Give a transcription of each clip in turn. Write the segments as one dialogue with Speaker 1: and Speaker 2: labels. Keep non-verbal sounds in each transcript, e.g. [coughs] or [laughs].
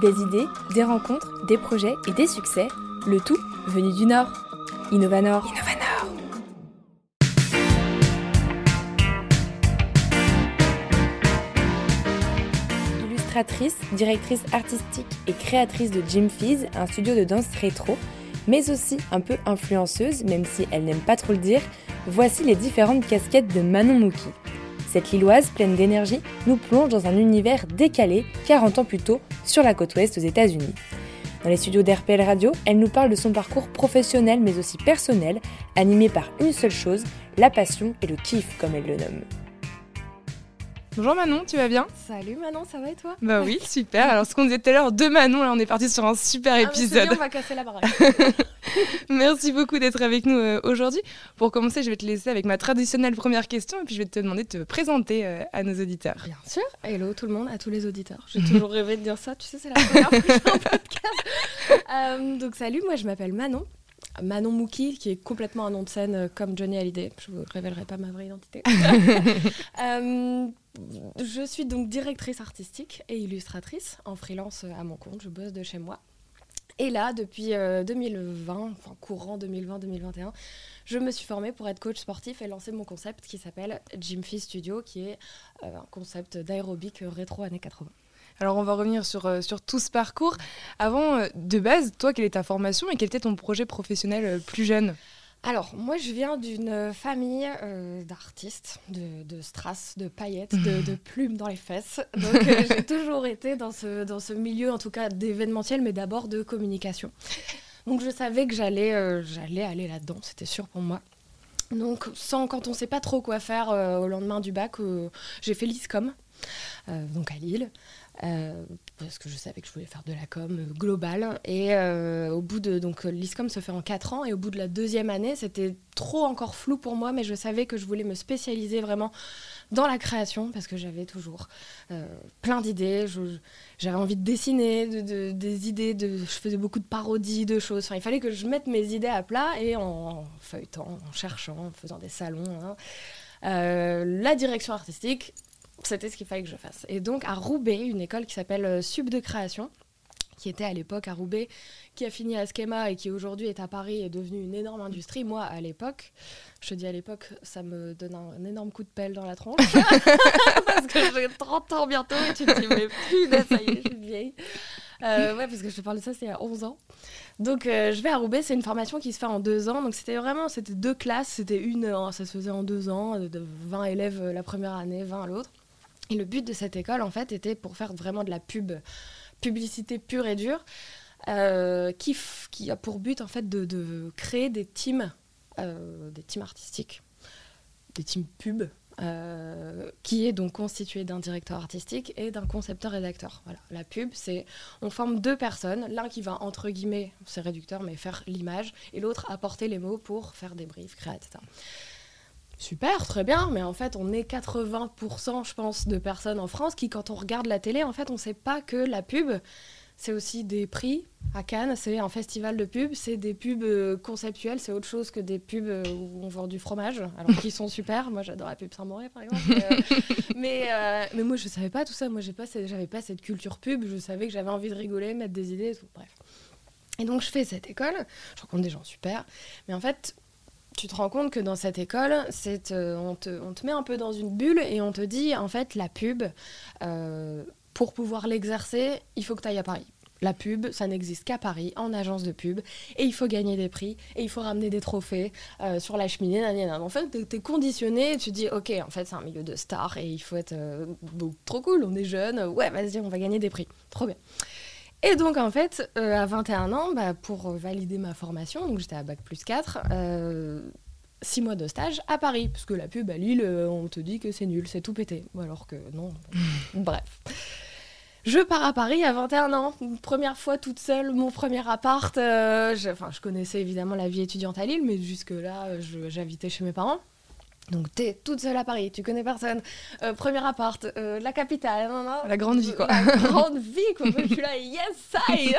Speaker 1: des idées, des rencontres, des projets et des succès, le tout venu du Nord. Innovanor. Innovanor. Illustratrice, directrice artistique et créatrice de Jim Fizz, un studio de danse rétro, mais aussi un peu influenceuse, même si elle n'aime pas trop le dire, voici les différentes casquettes de Manon Mouki. Cette Lilloise, pleine d'énergie, nous plonge dans un univers décalé 40 ans plus tôt sur la côte ouest aux États-Unis. Dans les studios d'RPL Radio, elle nous parle de son parcours professionnel mais aussi personnel, animé par une seule chose, la passion et le kiff comme elle le nomme. Bonjour Manon, tu vas bien
Speaker 2: Salut Manon, ça va et toi
Speaker 1: Bah oui, super. Alors ce qu'on disait tout à l'heure, deux Manon, là on est parti sur un super ah, épisode.
Speaker 2: on va casser la baraque. [laughs]
Speaker 1: Merci beaucoup d'être avec nous euh, aujourd'hui. Pour commencer, je vais te laisser avec ma traditionnelle première question et puis je vais te demander de te présenter euh, à nos auditeurs.
Speaker 2: Bien sûr. Hello tout le monde, à tous les auditeurs. J'ai toujours rêvé de dire ça, tu sais, c'est la première fois que je fais un podcast. [laughs] Euh, donc salut, moi je m'appelle Manon. Manon Mouki, qui est complètement un nom de scène comme Johnny Hallyday. Je ne vous révélerai pas ma vraie identité. [laughs] je suis donc directrice artistique et illustratrice en freelance à mon compte. Je bosse de chez moi. Et là, depuis 2020, euh, enfin courant 2020-2021, je me suis formée pour être coach sportif et lancer mon concept qui s'appelle Gym Studio, qui est euh, un concept d'aérobic rétro années 80.
Speaker 1: Alors on va revenir sur, euh, sur tout ce parcours. Avant, de base, toi, quelle est ta formation et quel était ton projet professionnel plus jeune?
Speaker 2: Alors, moi, je viens d'une famille euh, d'artistes, de, strass, de paillettes, [laughs] de, plumes dans les fesses. Donc, euh, [laughs] j'ai toujours été dans ce, dans ce milieu, en tout cas d'événementiel, mais d'abord de communication. Donc, je savais que j'allais euh, j'allais aller là-dedans, c'était sûr pour moi. Donc, sans, quand on ne sait pas trop quoi faire au lendemain du bac, j'ai fait l'ISCOM, donc à Lille. Euh, parce que je savais que je voulais faire de la com euh, globale. Et euh, au bout de. Donc, l'ISCOM se fait en 4 ans. Et au bout de la deuxième année, c'était trop encore flou pour moi, mais je savais que je voulais me spécialiser vraiment dans la création parce que j'avais toujours plein d'idées. J'avais envie de dessiner, de, des idées. Je faisais beaucoup de parodies, de choses. Enfin, il fallait que je mette mes idées à plat et en, feuilletant, en cherchant, en faisant des salons. Hein. la direction artistique, c'était ce qu'il fallait que je fasse. Et donc à Roubaix, une école qui s'appelle euh, Sub de création, qui était à l'époque à Roubaix, qui a fini à Schema et qui aujourd'hui est à Paris et est devenue une énorme industrie. Moi, à l'époque, je te dis à l'époque, ça me donne un, énorme coup de pelle dans la tronche. [laughs] parce que j'ai 30 ans bientôt et tu te dis, mais punaise, ça y est, je suis vieille. Euh, ouais, parce que je te parle de ça, c'est il y a 11 ans. Donc, euh, je vais à Roubaix, c'est une formation qui se fait en deux ans. Donc, c'était vraiment, c'était deux classes, c'était une, ça se faisait en deux ans, de 20 élèves la première année, 20 l'autre. Et le but de cette école, en fait, était pour faire vraiment de la pub, publicité pure et dure, euh, qui, qui, a pour but, en fait, de, créer des teams, euh, des teams artistiques, des teams pub, euh, qui est donc constitué d'un directeur artistique et d'un concepteur-rédacteur. Voilà, la pub, c'est on forme deux personnes, l'un qui va entre guillemets, c'est réducteur, mais faire l'image, et l'autre apporter les mots pour faire des briefs, créer, etc super, très bien, mais en fait, on est 80%, je pense, de personnes en France qui, quand on regarde la télé, en fait, on ne sait pas que la pub, c'est aussi des prix. À Cannes, c'est un festival de pub, c'est des pubs euh, conceptuelles, c'est autre chose que des pubs euh, où on vend du fromage, alors qu'ils sont super. Moi, j'adore la pub Saint-Mauré, par exemple. mais, euh, moi, je ne savais pas tout ça. Moi, n'avais pas, pas cette culture pub. Je savais que j'avais envie de rigoler, mettre des idées, tout. Bref. Et donc, je fais cette école. Je rencontre des gens super. Mais en fait, tu te rends compte que dans cette école, euh, on, te, met un peu dans une bulle et on te dit, en fait, la pub, euh, pour pouvoir l'exercer, il faut que tu ailles à Paris. La pub, ça n'existe qu'à Paris, en agence de pub, et il faut gagner des prix, et il faut ramener des trophées euh, sur la cheminée. En fait, tu es conditionné, tu dis, ok, en fait, c'est un milieu de stars, et il faut être trop cool, on est jeune, ouais, vas-y, on va gagner des prix. Trop bien. Et donc, en fait, euh, à 21 ans, bah, pour valider ma formation, donc j'étais à Bac plus 4, euh, six mois de stage à Paris, parce que la pub à Lille, euh, on te dit que c'est nul, c'est tout pété. Alors que non. [laughs] Bref. Je pars à Paris à 21 ans, première fois toute seule, mon premier appart. je, enfin, je connaissais évidemment la vie étudiante à Lille, mais jusque-là, j'habitais chez mes parents. Donc t'es toute seule à Paris, tu connais personne, euh, premier appart, euh, la capitale, non, non,
Speaker 1: la grande vie quoi.
Speaker 2: La grande vie quoi. je suis là, yes I.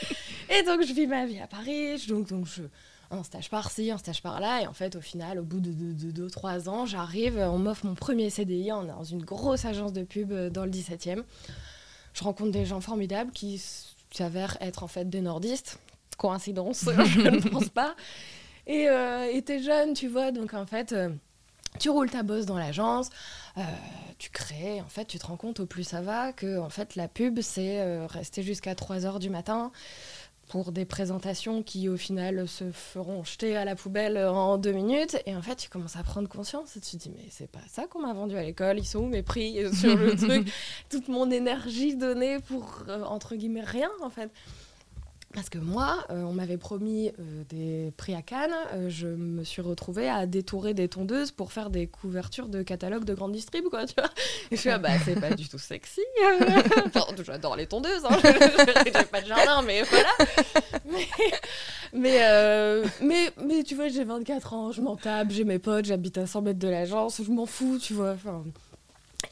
Speaker 2: [laughs] et donc je vis ma vie à Paris, donc donc je un stage par-ci, un stage par-là, et en fait au final, au bout de 2-3 ans, j'arrive, on m'offre mon premier CDI, on est dans une grosse agence de pub euh, dans le 17e je rencontre des gens formidables qui s'avèrent être en fait des nordistes. Coïncidence, [laughs] je ne pense pas. Et euh, t'es jeune, tu vois, donc en fait, euh, tu roules ta bosse dans l'agence, euh, tu crées, en fait, tu te rends compte au plus ça va que en fait, la pub, c'est euh, rester jusqu'à 3 heures du matin pour des présentations qui au final se feront jeter à la poubelle en deux minutes. Et en fait tu commences à prendre conscience et tu te dis mais c'est pas ça qu'on m'a vendu à l'école. Ils sont où mes prix sur le [laughs] truc? Toute mon énergie donnée pour euh, entre guillemets rien en fait parce que moi, euh, on m'avait promis euh, des prix à Cannes, euh, je me suis retrouvée à détourer des tondeuses pour faire des couvertures de catalogues de grande distrib, quoi, tu vois. Je suis ah bah c'est pas du tout sexy. [laughs] j'adore les tondeuses, hein. [laughs] j'ai pas de jardin, mais voilà. Mais, mais, mais, tu vois, j'ai 24 ans, je m'en tape, j'ai mes potes, j'habite à 100 mètres de l'agence, je m'en fous, tu vois.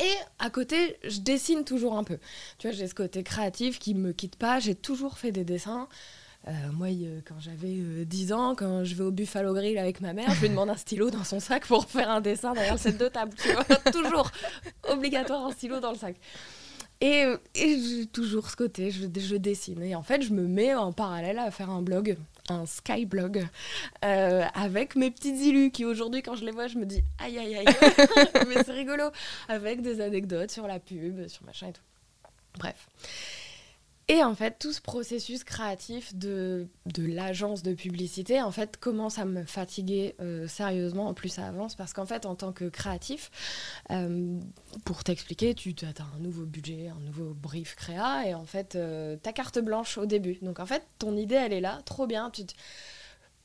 Speaker 2: Et à côté, je dessine toujours un peu. Tu vois, j'ai ce côté créatif qui me quitte pas. J'ai toujours fait des dessins. Euh, moi, quand j'avais 10 euh, ans, quand je vais au Buffalo Grill avec ma mère, je lui demande un stylo dans son sac pour faire un dessin derrière cette deux tables. Tu vois, [laughs] toujours obligatoire un stylo dans le sac. Et, j'ai toujours ce côté, je, dessine. Et en fait, je me mets en parallèle à faire un blog un skyblog euh, avec mes petites illus qui aujourd'hui quand je les vois je me dis aïe aïe aïe. [laughs] Mais c'est rigolo. Avec des anecdotes sur la pub sur machin et tout. Bref et en fait, tout ce processus créatif de, de l'agence de publicité, en fait, commence à me fatiguer euh, sérieusement. En plus, ça avance parce qu'en fait, en tant que créatif, euh, pour t'expliquer, tu as un nouveau budget, un nouveau brief créa, et en fait, euh, ta carte blanche au début. Donc, en fait, ton idée, elle est là, trop bien.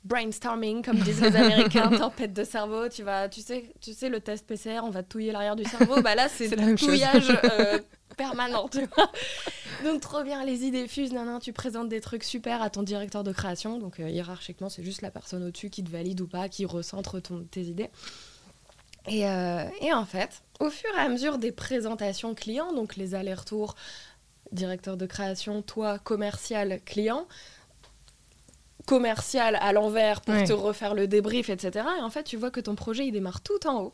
Speaker 2: Brainstorming, comme disent les Américains, tempête de cerveau. Tu vas, tu sais, tu sais, le test PCR, on va touiller l'arrière du cerveau. Bah là, c'est [laughs] touillage [laughs] permanent, tu vois. Donc trop bien, les idées fusent, non, non, tu présentes des trucs super à ton directeur de création. Donc euh, hiérarchiquement, c'est juste la personne au-dessus qui te valide ou pas, qui recentre ton, tes idées. Et, euh, et, en fait, au fur et à mesure des présentations clients, donc les allers-retours, directeur de création, toi, commercial, client, commercial à l'envers pour te refaire le débrief, etc. Et en fait, tu vois que ton projet, il démarre tout en haut.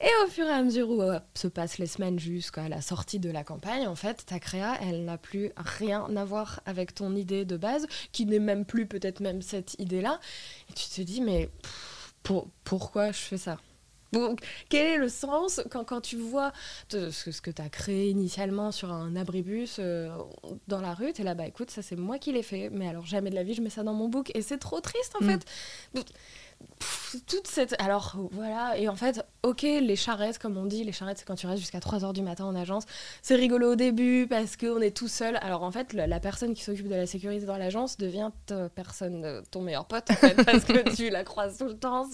Speaker 2: Et au fur et à mesure où se passent les semaines jusqu'à la sortie de la campagne, en fait, ta créa, elle n'a plus rien à voir avec ton idée de base, qui n'est même plus peut-être même cette idée-là. Et tu te dis, mais pour, pourquoi je fais ça? Quel est le sens quand, quand tu vois ce, ce, que tu as créé initialement sur un abribus euh, dans la rue, tu es là, bah écoute, ça c'est moi qui l'ai fait, mais alors jamais de la vie je mets ça dans mon book et c'est trop triste en mm. fait toute cette. Alors voilà, et en fait, ok, les charrettes, comme on dit, les charrettes, c'est quand tu restes jusqu'à 3 heures du matin en agence. C'est rigolo au début parce qu'on est tout seul. Alors en fait, la, personne qui s'occupe de la sécurité dans l'agence devient ta personne, euh, ton meilleur pote, en fait, parce que tu la croises tout le temps.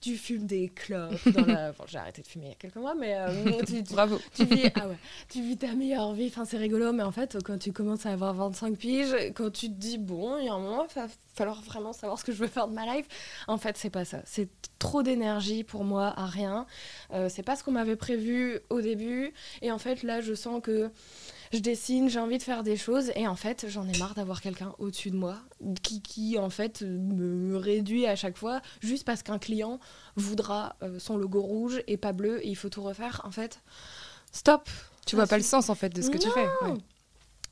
Speaker 2: Tu fumes des clopes. Dans la... Bon, j'ai arrêté de fumer il y a quelques mois, mais. Euh, [laughs] tu,
Speaker 1: Bravo.
Speaker 2: Tu vis, ah ouais, tu vis ta meilleure vie. Enfin, c'est rigolo, mais en fait, quand tu commences à avoir 25 piges, quand tu te dis, bon, il y a un moment, il va falloir vraiment savoir ce que je veux faire de ma life, en fait, c'est pas ça. C'est trop d'énergie pour moi à rien. Euh, c'est pas ce qu'on m'avait prévu au début. Et en fait, là, je sens que je dessine, j'ai envie de faire des choses. Et en fait, j'en ai marre d'avoir quelqu'un au-dessus de moi qui, qui, en fait, me réduit à chaque fois juste parce qu'un client voudra euh, son logo rouge et pas bleu et il faut tout refaire. En fait, stop.
Speaker 1: Tu vois pas le sens, en fait, de ce que tu fais.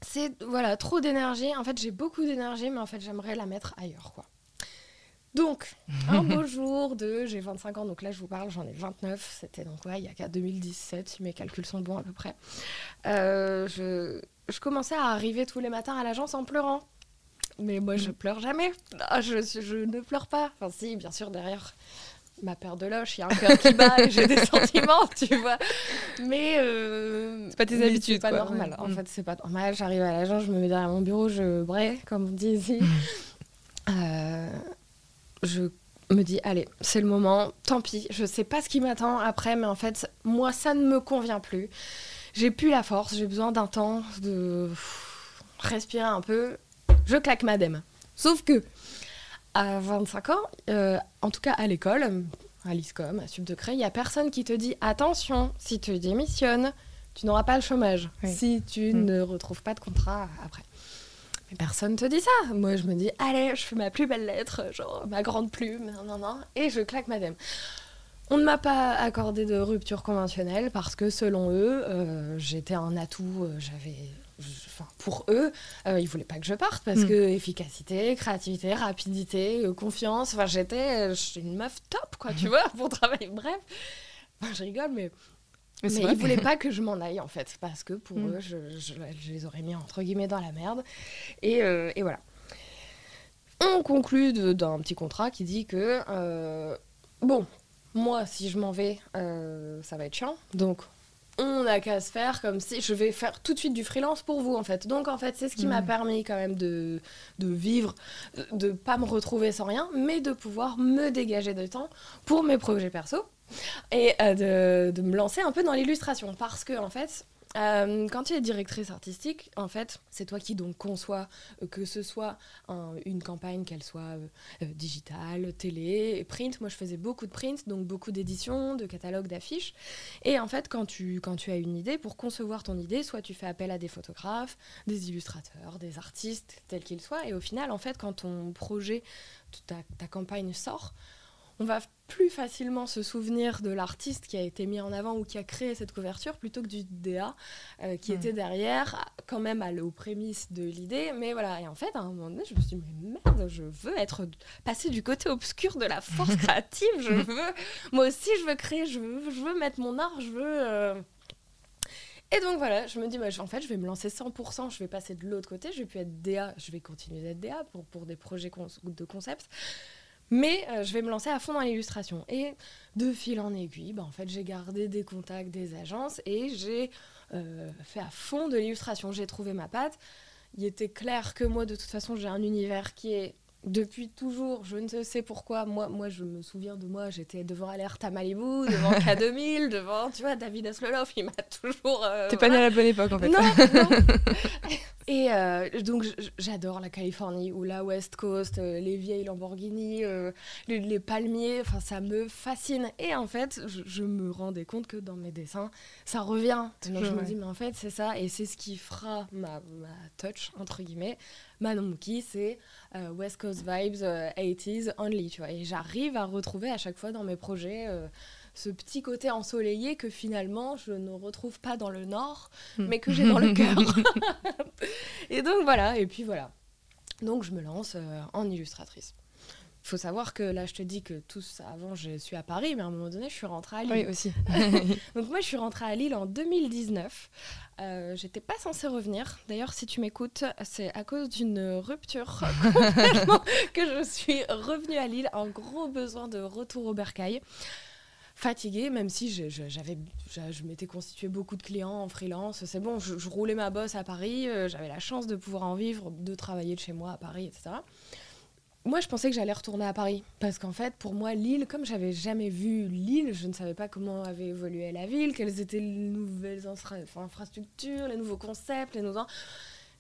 Speaker 2: C'est, voilà, trop d'énergie. En fait, j'ai beaucoup d'énergie, mais en fait, j'aimerais la mettre ailleurs, quoi. Donc, un [laughs] beau jour de. J'ai 25 ans, donc là je vous parle, j'en ai 29. C'était donc, ouais, il y a qu'à 2017, si mes calculs sont bons à peu près. Euh, je, je, commençais à arriver tous les matins à l'agence en pleurant. Mais moi, je pleure jamais. je, je, ne pleure pas. Enfin, si, bien sûr, derrière ma paire de loches, il y a un cœur qui bat et j'ai des [laughs] sentiments, tu vois. Mais. Euh,
Speaker 1: c'est pas tes habitudes.
Speaker 2: C'est pas normal. En mm. fait, c'est pas normal. J'arrive à l'agence, je me mets derrière mon bureau, je brais, comme on dit ici. euh je me dis, allez, c'est le moment, tant pis, je sais pas ce qui m'attend après, mais en fait, moi, ça ne me convient plus. J'ai plus la force, j'ai besoin d'un temps de respirer un peu. Je claque ma dème. Sauf que, à 25 ans, euh, en tout cas à l'école, à l'ISCOM, à Sub de il n'y a personne qui te dit attention, si tu démissionnes, tu n'auras pas le chômage. Si tu mm. ne retrouves pas de contrat après personne te dit ça. Moi, je me dis, allez, je fais ma plus belle lettre, genre ma grande plume, non, non, non, et je claque madame. On ne m'a pas accordé de rupture conventionnelle parce que selon eux, euh, j'étais un atout, euh, j'avais enfin, pour eux, euh, ils voulaient pas que je parte parce
Speaker 1: Mm.
Speaker 2: que efficacité, créativité, rapidité, confiance. Enfin, j'étais j'étais une meuf top, quoi, tu [laughs] vois, pour travailler. Bref, Enfin, je rigole, mais,
Speaker 1: Mais
Speaker 2: mais ils voulaient pas [laughs] que je m'en aille en fait parce que pour
Speaker 1: Mm.
Speaker 2: eux, je, je- je les aurais mis entre guillemets dans la merde. Et, euh, et voilà. On conclut de- d'un petit contrat qui dit que euh, bon, moi, si je m'en vais, euh, ça va être chiant. Donc, on n'a qu'à se faire comme si je vais faire tout de suite du freelance pour vous, en fait. Donc, en fait, c'est ce qui m'a permis quand même de, de vivre, de ne pas me retrouver sans rien, mais de pouvoir me dégager de temps pour mes projets perso et euh, de, de me lancer un peu dans l'illustration. Parce que, en fait, euh, quand tu es directrice artistique, en fait, c'est toi qui donc conçois euh, que ce soit un- une campagne, qu'elle soit digitale, télé, print. Moi, je faisais beaucoup de print, donc beaucoup d'éditions, de catalogues, d'affiches. Et en fait, quand tu, quand tu as une idée, pour concevoir ton idée, soit tu fais appel à des photographes, des illustrateurs, des artistes, tels qu'ils soient. Et au final, en fait, quand ton projet, ta, ta campagne sort, on va plus facilement se souvenir de l'artiste qui a été mis en avant ou qui a créé cette couverture plutôt que du DA euh, qui
Speaker 1: Mm.
Speaker 2: était derrière, quand même à- aux prémices de l'idée. Mais voilà, et en fait, à un moment donné, je me suis dit, mais merde, je veux être passer du côté obscur de la force [laughs] créative. Je veux, moi aussi, je veux créer, je veux, je veux mettre mon art, je veux. euh, Et donc voilà, je me dis, bah, en fait, je vais me lancer 100%, je vais passer de l'autre côté, je vais plus être DA, je vais continuer d'être DA pour, pour des projets de concept. Mais euh, je vais me lancer à fond dans l'illustration. Et de fil en aiguille, bah, en fait, j'ai gardé des contacts des agences et j'ai euh, fait à fond de l'illustration. J'ai trouvé ma patte. Il était clair que moi, de toute façon, j'ai un univers qui est depuis toujours, je ne sais pourquoi, moi, moi je me souviens de moi, j'étais devant Alerte à Malibu, devant K2000, [laughs] devant, tu vois, David Hasselhoff, il m'a toujours... euh,
Speaker 1: T'es pas né à la bonne époque en fait.
Speaker 2: non, [laughs] non. [laughs] Et euh, donc j'adore la Californie ou la West Coast, euh, les vieilles Lamborghini, les, les palmiers, enfin ça me fascine. Et en fait, je, je me rendais compte que dans mes dessins, ça revient. Donc je me dis, mais en fait c'est ça, et c'est ce qui fera ma, ma touch, entre guillemets. Manon Mookie, c'est euh, West Coast Vibes, euh, 80s only, tu vois. Et j'arrive à retrouver à chaque fois dans mes projets... euh, ce petit côté ensoleillé que finalement je ne retrouve pas dans le nord,
Speaker 1: Hmm.
Speaker 2: mais que j'ai dans le [laughs] cœur. [laughs] et donc voilà, et puis voilà. Donc je me lance euh, en illustratrice. Il faut savoir que là, je te dis que tout ça avant, je suis à Paris, mais à un moment donné, je suis rentrée à Lille.
Speaker 1: Oui, aussi. [laughs] [laughs]
Speaker 2: Donc moi, je suis rentrée à Lille en 2019. Euh, J'étais pas censée revenir. D'ailleurs, si tu m'écoutes, c'est à cause d'une rupture [laughs] que je suis revenue à Lille. Un gros besoin de retour au bercail. Fatiguée, même si je, je- j'avais, je, je m'étais constitué beaucoup de clients en freelance. C'est bon, je, je roulais ma bosse à Paris. euh, J'avais la chance de pouvoir en vivre, de travailler de chez moi à Paris, etc. Moi, je pensais que j'allais retourner à Paris. Parce qu'en fait, pour moi, Lille, comme j'avais jamais vu Lille, je ne savais pas comment avait évolué la ville, quelles étaient les nouvelles infra- infrastructures, les nouveaux concepts, les nouveaux.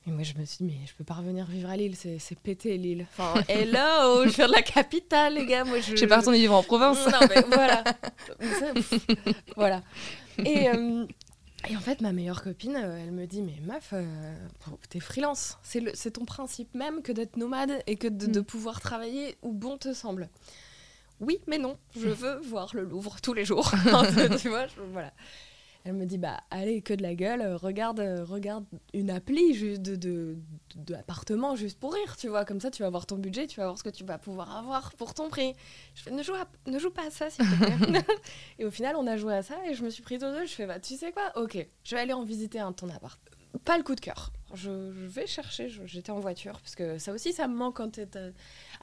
Speaker 2: Et moi, je me suis dit, mais je peux pas revenir vivre à Lille, c'est pété Lille. Enfin, [laughs] hello, je viens de la capitale, les gars. Moi, je.
Speaker 1: J'ai pas retourné vivre en province.
Speaker 2: Non, mais voilà. Voilà. Et, euh, et en fait, ma meilleure copine, euh, elle me dit Mais meuf, euh, t'es freelance. C'est ton principe même que d'être nomade et que de, de
Speaker 1: Mm.
Speaker 2: pouvoir travailler où bon te semble. Oui, mais non, je [laughs] veux voir le Louvre tous les jours. [laughs] tu vois, je- voilà. Elle me dit bah allez que de la gueule, euh, regarde euh, regarde une appli juste de de, juste pour rire, tu vois, comme ça tu vas voir ton budget, tu vas voir ce que tu vas pouvoir avoir pour ton prix. Je fais ne joue à- ne joue pas à ça s'il te plaît. [laughs] et au final on a joué à ça et je me suis prise au jeu, je fais bah tu sais quoi? OK, je vais aller en visiter un de ton appart. Pas le coup de cœur. Je, je vais chercher, j'étais en voiture, parce que ça aussi, ça me manque quand t'es à-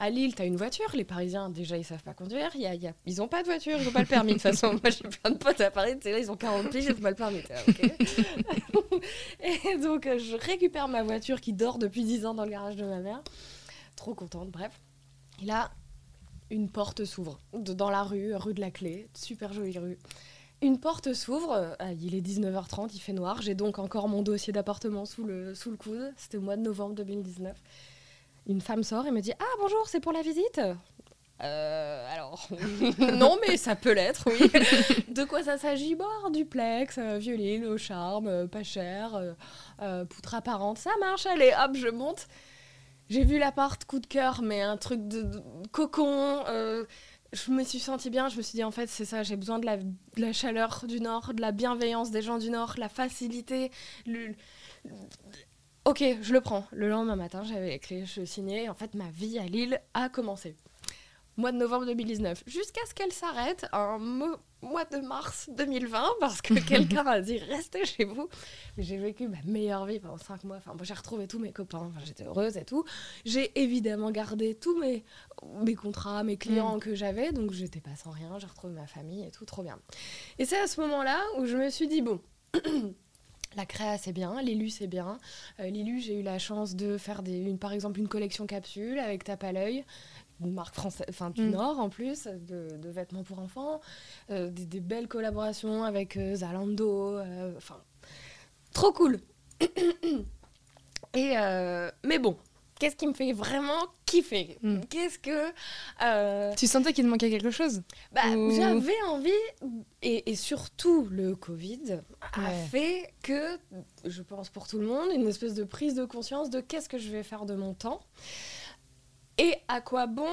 Speaker 2: à Lille, t'as une voiture. Les Parisiens, déjà, ils savent pas conduire. Il y a, il y a- ils ont pas de voiture, ils ont pas le permis. De toute façon, moi, j'ai plein de potes à Paris, là, ils ont 40 piges, ils ont pas le permis. T'es là, ok. [laughs] Et donc, euh, je récupère ma voiture qui dort depuis 10 ans dans le garage de ma mère. Trop contente, bref. Et là, une porte s'ouvre dans la rue, rue de la Clé, super jolie rue. Une porte s'ouvre, euh, ah, il est 19h30, il fait noir, j'ai donc encore mon dossier d'appartement sous le, sous le coude, c'était au mois de novembre 2019. Une femme sort et me dit Ah bonjour, c'est pour la visite? Euh, alors, [laughs] non, mais ça peut l'être, oui. [laughs] De quoi ça s'agit? Bon, duplex, euh, vieux Lille, au charme, euh, pas cher, poutre apparente, ça marche, allez, hop, je monte. J'ai vu l'appart, coup de cœur, mais un truc de, de cocon, je me suis sentie bien. Je me suis dit, en fait, c'est ça, j'ai besoin de la, chaleur du Nord, de la bienveillance des gens du Nord, la facilité. Le... Ok, je le prends. Le lendemain matin, j'avais les clés, je signais. En fait, ma vie à Lille a commencé. Mois de novembre 2019, jusqu'à ce qu'elle s'arrête un mois de mars 2020, parce que [laughs] quelqu'un a dit restez chez vous. J'ai vécu ma meilleure vie pendant cinq mois. Enfin, j'ai retrouvé tous mes copains, enfin, j'étais heureuse et tout. J'ai évidemment gardé tous mes, mes contrats, mes clients mm. que j'avais, donc j'étais pas sans rien. J'ai retrouvé ma famille et tout, trop bien. Et c'est à ce moment-là où je me suis dit bon. [clears throat] La créa, c'est bien, Lilu, c'est bien. Euh, Lilu, j'ai eu la chance de faire des, une, par exemple une collection capsule avec Tape à l'œil, une marque française, enfin du mm. Nord en plus, de, vêtements pour enfants, euh, des, belles collaborations avec euh, Zalando, enfin, trop cool. Et mais bon, qu'est-ce qui me fait vraiment kiffer? Hmm. Qu'est-ce que...
Speaker 1: Euh, tu sentais qu'il te manquait quelque chose?
Speaker 2: Bah, J'avais envie, et, surtout le Covid a fait que, je pense pour tout le monde, une espèce de prise de conscience de qu'est-ce que je vais faire de mon temps et à quoi bon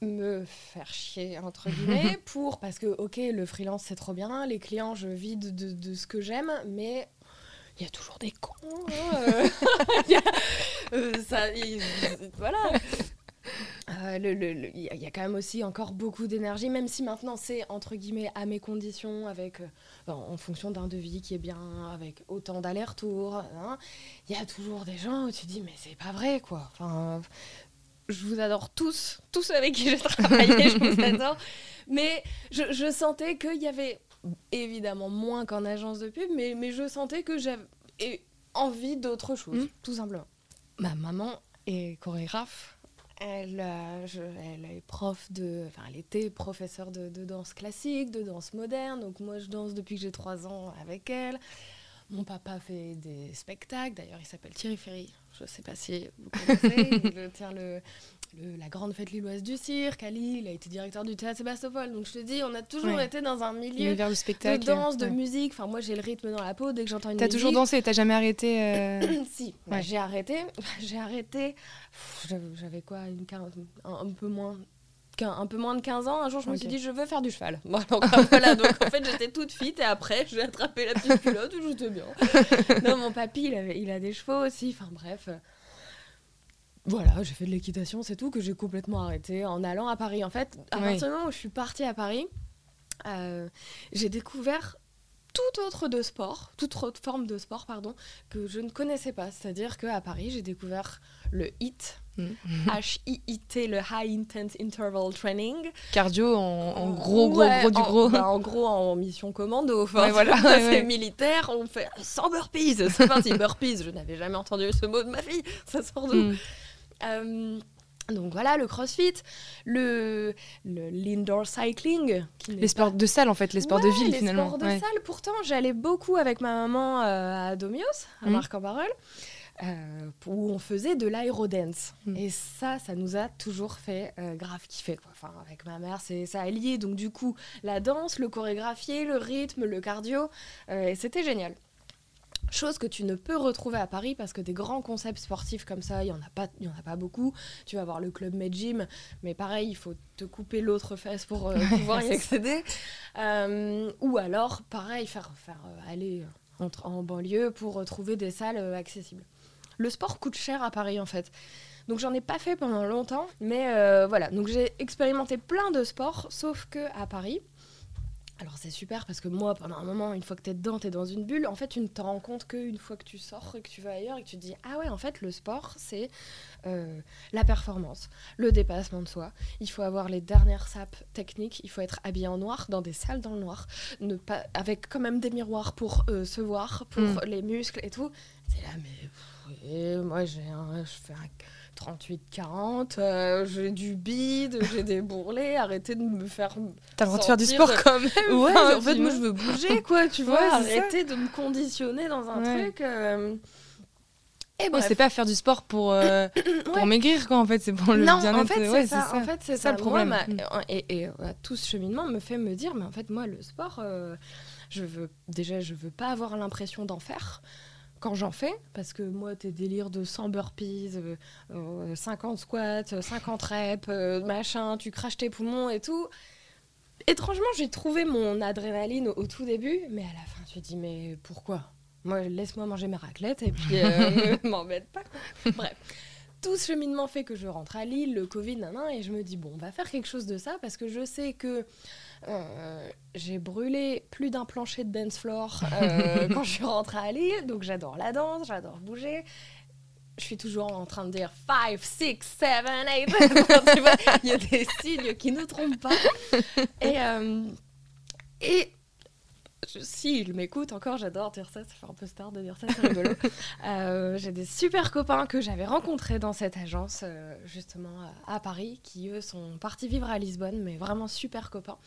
Speaker 2: me faire chier entre guillemets [laughs] pour parce que ok le freelance c'est trop bien les clients je vide de, de ce que j'aime mais il y a toujours des cons. Hein, [laughs] [laughs] euh. Euh, ça, voilà. Euh, il y, a quand même aussi encore beaucoup d'énergie, même si maintenant c'est entre guillemets à mes conditions, avec en fonction d'un devis qui est bien, avec autant d'allers-retours. Hein. Il y a toujours des gens où tu dis mais c'est pas vrai quoi. Enfin, je vous adore tous, tous avec qui j'ai travaillé, je vous adore. Mais je, je sentais qu'il y avait évidemment moins qu'en agence de pub, mais, mais je sentais que j'avais envie d'autre chose, mm. tout simplement. Ma maman est chorégraphe. Elle, elle est prof de, enfin, elle était professeure de, de, danse classique, de danse moderne. Donc moi, je danse depuis que j'ai trois ans avec elle. Mon papa fait des spectacles. D'ailleurs, il s'appelle Thierry Ferry. Je ne sais pas si vous connaissez. [laughs] il tient le, la grande fête lilloise du cirque à Lille, il a été directeur du théâtre Sébastopol. Donc je te dis, on a toujours été dans un milieu
Speaker 1: de spectacle,
Speaker 2: de danse, de musique. Enfin, moi j'ai le rythme dans la peau dès que j'entends une
Speaker 1: musique. T'as toujours dansé, t'as jamais arrêté euh [coughs]
Speaker 2: Si, bah, j'ai arrêté. [laughs] J'ai arrêté. J'avais quoi, une, un, peu moins un peu moins de 15 ans, un jour je me suis dit je veux faire du cheval. [laughs] donc, voilà, donc en fait j'étais toute fit et après j'ai attrapé la petite culotte j'étais bien. [laughs] non, mon papy il, avait, il a des chevaux aussi, enfin bref. Voilà, j'ai fait de l'équitation, c'est tout, que j'ai complètement arrêté en allant à Paris. En fait, à partir du moment où je suis partie à Paris, euh, j'ai découvert tout autre de sport, toute autre forme de sport, pardon, que je ne connaissais pas. C'est-à-dire qu'à Paris, j'ai découvert le HIIT, H-I-I-T, le High Intense Interval Training.
Speaker 1: Cardio en, gros, gros, gros du gros.
Speaker 2: Bah, en, gros, en mission commando. Enfin, voilà, c'est militaire, on fait 100 burpees. C'est parti, [laughs] burpees. Je n'avais jamais entendu ce mot de ma vie. Ça sort d'où mm. Euh, donc voilà, le crossfit, le l'indoor cycling.
Speaker 1: les sports de salle en fait, les sports de ville finalement.
Speaker 2: Les sports de salle, pourtant j'allais beaucoup avec ma maman euh, à Domios, à mmh. Marc-en-Barœul. Euh, où on faisait de l'aérodance. Mm. Et ça, ça nous a toujours fait grave kiffer. Quoi. Enfin, avec ma mère, c'est ça a lié. Donc du coup, la danse, le chorégraphier, le rythme, le cardio, et c'était génial. Chose que tu ne peux retrouver à Paris parce que des grands concepts sportifs comme ça, il n'y en, a pas, y en a pas beaucoup. Tu vas voir le club Med Gym, mais pareil, il faut te couper l'autre fesse pour euh, [laughs] pouvoir y accéder. Euh, ou alors, pareil, faire, faire euh, aller entre, en banlieue pour trouver des salles accessibles. Le sport coûte cher à Paris en fait. Donc j'en ai pas fait pendant longtemps, mais voilà. Donc j'ai expérimenté plein de sports, sauf que à Paris, alors c'est super parce que moi, pendant un moment, une fois que tu es dedans, tu es dans une bulle, en fait, tu ne te rends compte qu'une fois que tu sors et que tu vas ailleurs et que tu te dis, ah ouais, en fait, le sport, c'est euh, la performance, le dépassement de soi. Il faut avoir les dernières sapes techniques, il faut être habillé en noir, dans des salles dans le noir, ne pas, avec quand même des miroirs pour euh, se voir, pour mm. les muscles et tout. C'est là, mais moi, j'ai je fais un 38-40, euh, j'ai du bide, j'ai des bourrelets, arrêtez de me faire.
Speaker 1: T'as le droit de faire du sport quand même. [laughs]
Speaker 2: Ouais, en fait, moi je veux bouger, quoi, tu vois. arrêtez de me conditionner dans un truc. Euh.
Speaker 1: Et bon, c'est pas faire du sport pour, euh, [coughs] pour maigrir, quoi, en fait, c'est pour le bien-être.
Speaker 2: En fait, c'est ça. En fait, c'est ça, le problème. Mm. et, et tout ce cheminement me fait me dire, mais en fait, moi, le sport, je veux déjà, je veux pas avoir l'impression d'en faire quand j'en fais, parce que moi, tes délires de 100 burpees, 50 squats, 50 reps, machin, tu craches tes poumons et tout. Étrangement, j'ai trouvé mon adrénaline au, tout début, mais à la fin, tu te dis, mais pourquoi? Moi, laisse-moi manger ma raclette et puis euh, [laughs] m'embête pas. Bref tout ce cheminement fait que je rentre à Lille, le Covid, nan, et je me dis, bon, on va faire quelque chose de ça parce que je sais que euh, j'ai brûlé plus d'un plancher de dance floor euh, [laughs] quand je suis rentrée à Lille, donc j'adore la danse, j'adore bouger. Je suis toujours en train de dire 5, 6, 7, 8. Il y a des signes qui ne trompent pas. Et, euh, et s'il m'écoute encore, j'adore dire ça, ça fait un peu star de dire ça, c'est rigolo. [laughs] Euh, j'ai des super copains que j'avais rencontrés dans cette agence, euh, justement à, Paris, qui eux sont partis vivre à Lisbonne, mais vraiment super copains.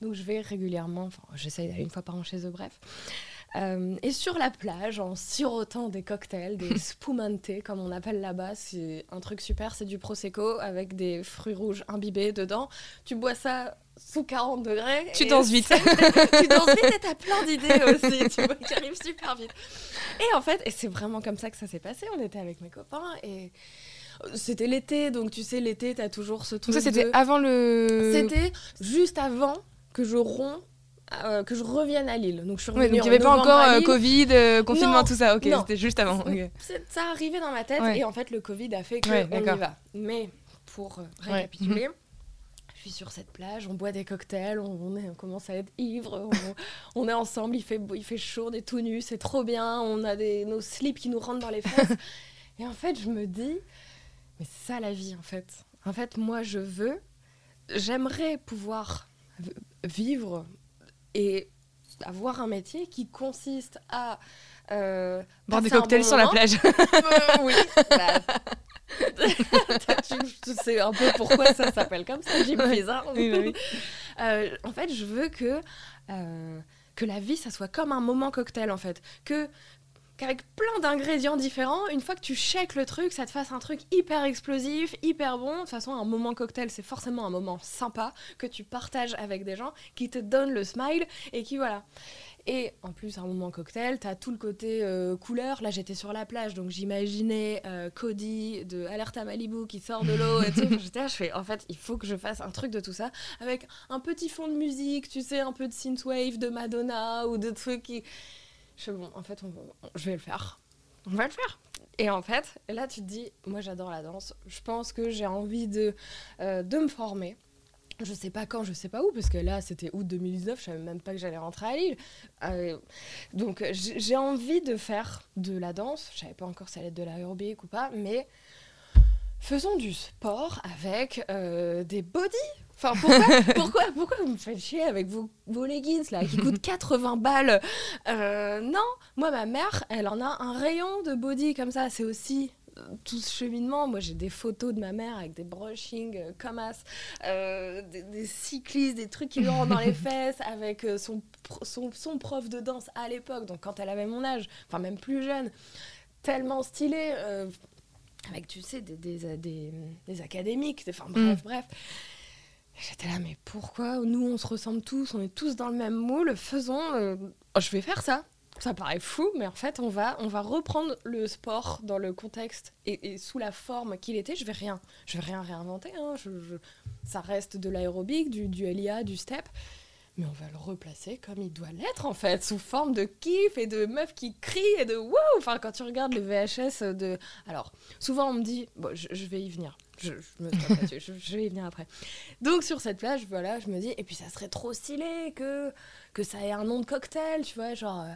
Speaker 2: Donc je vais régulièrement, enfin j'essaye d'aller une fois par an chez eux, bref. Euh, et sur la plage, en sirotant des cocktails, des [laughs] spumante, comme on appelle là-bas, c'est un truc super, c'est du prosecco avec des fruits rouges imbibés dedans. Tu bois ça sous 40 degrés.
Speaker 1: Tu danses vite. [laughs]
Speaker 2: tu danses vite et t'as plein d'idées aussi, tu vois, qui arrivent super vite. Et en fait, et c'est vraiment comme ça que ça s'est passé, on était avec mes copains et c'était l'été, donc tu sais, l'été, t'as toujours ce truc.
Speaker 1: ça, c'était avant le.
Speaker 2: C'était juste avant que je romps euh, que je revienne à Lille. Donc je suis revenue
Speaker 1: donc il n'y avait pas encore euh, Covid, euh, confinement, tout ça. Ok, c'était juste avant.
Speaker 2: Ça arrivait dans ma tête et en fait le Covid a fait qu'on y va. Mais pour récapituler, mhm. je suis sur cette plage, on boit des cocktails, on, est, on commence à être ivre, [laughs] on, est ensemble, il fait, il fait chaud, on est tout nus, c'est trop bien, on a des, nos slips qui nous rentrent dans les fesses. [laughs] et en fait, je me dis, mais c'est ça la vie en fait. En fait, moi je veux, j'aimerais pouvoir vivre et avoir un métier qui consiste à
Speaker 1: euh, boire des cocktails sur la plage.
Speaker 2: Euh, oui. [laughs] Bah, tu sais un peu pourquoi ça s'appelle comme ça, Jim Bizarre. Oui, oui. [laughs] Euh, en fait, je veux que euh, que la vie, ça soit comme un moment cocktail, en fait. Que qu'avec plein d'ingrédients différents, une fois que tu shakes le truc, ça te fasse un truc hyper explosif, hyper bon. De toute façon, un moment cocktail, c'est forcément un moment sympa que tu partages avec des gens qui te donnent le smile et qui voilà. Et en plus, un moment cocktail, t'as tout le côté euh, couleur. Là, j'étais sur la plage, donc j'imaginais euh, Cody de Alerta Malibu qui sort de l'eau et tout. [laughs] j'étais là, je fais, en fait, il faut que je fasse un truc de tout ça avec un petit fond de musique, tu sais, un peu de synthwave de Madonna ou de trucs qui je bon, en fait, je vais le faire. On va le faire. Et en fait, là, tu te dis, moi, j'adore la danse. Je pense que j'ai envie de, euh, me former. Je sais pas quand, je sais pas où, parce que là, c'était août 2019, je savais même pas que j'allais rentrer à Lille. Euh, donc, j'ai envie de faire de la danse. Je savais pas encore si ça allait être de l'aérobic ou pas, mais faisons du sport avec euh, des body Enfin, pourquoi, [laughs] pourquoi, pourquoi vous me faites chier avec vos, vos leggings là qui coûtent 80 balles? Euh, Non, moi ma mère, elle en a un rayon de body comme ça. C'est aussi euh, tout ce cheminement. Moi, j'ai des photos de ma mère avec des brushing euh, comme as, des, cyclistes, des trucs qui lui rentrent dans les [laughs] fesses, avec son, son, son, prof de danse à l'époque, donc quand elle avait mon âge, enfin même plus jeune, tellement stylé, avec, tu sais, des, des, des, des académiques, enfin bref, mm. bref. J'étais là, mais pourquoi Nous, on se ressemble tous, on est tous dans le même moule, faisons. Euh, je vais faire ça. Ça paraît fou, mais en fait, on va, on va reprendre le sport dans le contexte et, sous la forme qu'il était. Je vais rien, je vais rien réinventer. Hein. ça reste de l'aérobic, du, du LIA, du step mais on va le replacer comme il doit l'être en fait, sous forme de kiff et de meufs qui crient et de wow. Enfin, quand tu regardes le VHS de. Alors, souvent on me dit, bon, je, vais y venir. Je, me je, je, vais y venir après. Donc sur cette plage, voilà, je me dis, et puis ça serait trop stylé que, que ça ait un nom de cocktail, tu vois, genre euh,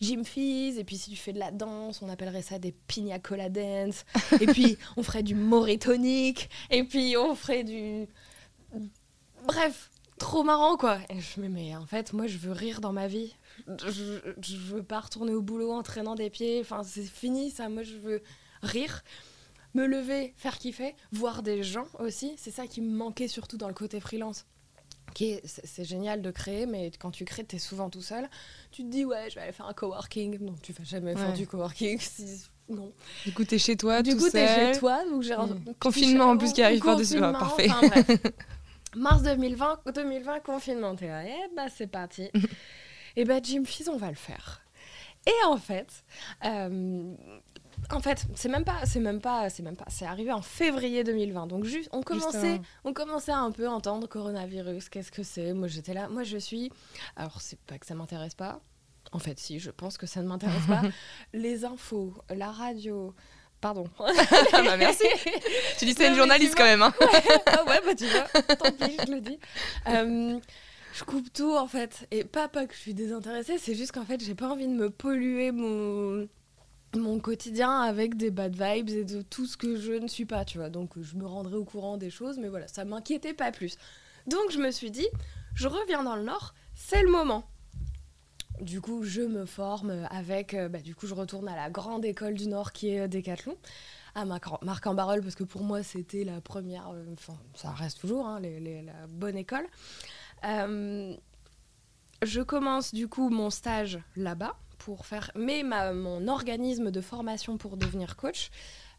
Speaker 2: Jim Fizz, et puis si tu fais de la danse, on appellerait ça des pina colada dance, [laughs] et puis on ferait du moritonique, et puis on ferait du... Bref, trop marrant quoi. Et je me mais en fait, moi je veux rire dans ma vie. Je, je veux pas retourner au boulot en traînant des pieds. Enfin, c'est fini ça. Moi je veux rire, me lever, faire kiffer, voir des gens aussi. C'est ça qui me manquait surtout dans le côté freelance. C'est génial de créer, mais quand tu crées, tu es souvent tout seul. Tu te dis, ouais, je vais aller faire un coworking. Non, tu vas jamais faire du coworking. Non.
Speaker 1: Du coup, t'es chez toi,
Speaker 2: du
Speaker 1: tout coup,
Speaker 2: t'es chez toi. Donc j'ai un
Speaker 1: confinement en plus qui arrive par-dessus. parfait. [laughs]
Speaker 2: Mars 2020, 2020 confinement. T'es là, eh bah c'est parti. [laughs] et bah Jim Fizz, on va le faire. Et en fait, euh, en fait, c'est même pas, c'est même pas, c'est même pas, c'est arrivé en février 2020. Donc juste, on commençait, on commençait à un peu entendre coronavirus. Qu'est-ce que c'est? Moi, j'étais là. Moi, je suis. Alors, c'est pas que ça m'intéresse pas. En fait, si, je pense que ça ne m'intéresse pas. [laughs] Les infos, la radio. Pardon. [laughs]
Speaker 1: Ah bah merci. tu dis c'est une journaliste quand même. Hein.
Speaker 2: Ouais. Ah ouais, bah tu vois. Tant pis, je le dis. Euh, je coupe tout en fait. Et pas, pas que je suis désintéressée, c'est juste qu'en fait, j'ai pas envie de me polluer mon mon quotidien avec des bad vibes et de tout ce que je ne suis pas, tu vois. Donc je me rendrai au courant des choses, mais voilà, ça m'inquiétait pas plus. Donc je me suis dit, je reviens dans le Nord, c'est le moment. Du coup, je me forme avec, euh, bah, du coup, je retourne à la grande école du Nord qui est Décathlon, à Marc-en-Barœul, parce que pour moi, c'était la première, euh, enfin, ça reste toujours, hein, la bonne école. Euh, je commence du coup mon stage là-bas pour faire. Mais ma, mon organisme de formation pour devenir coach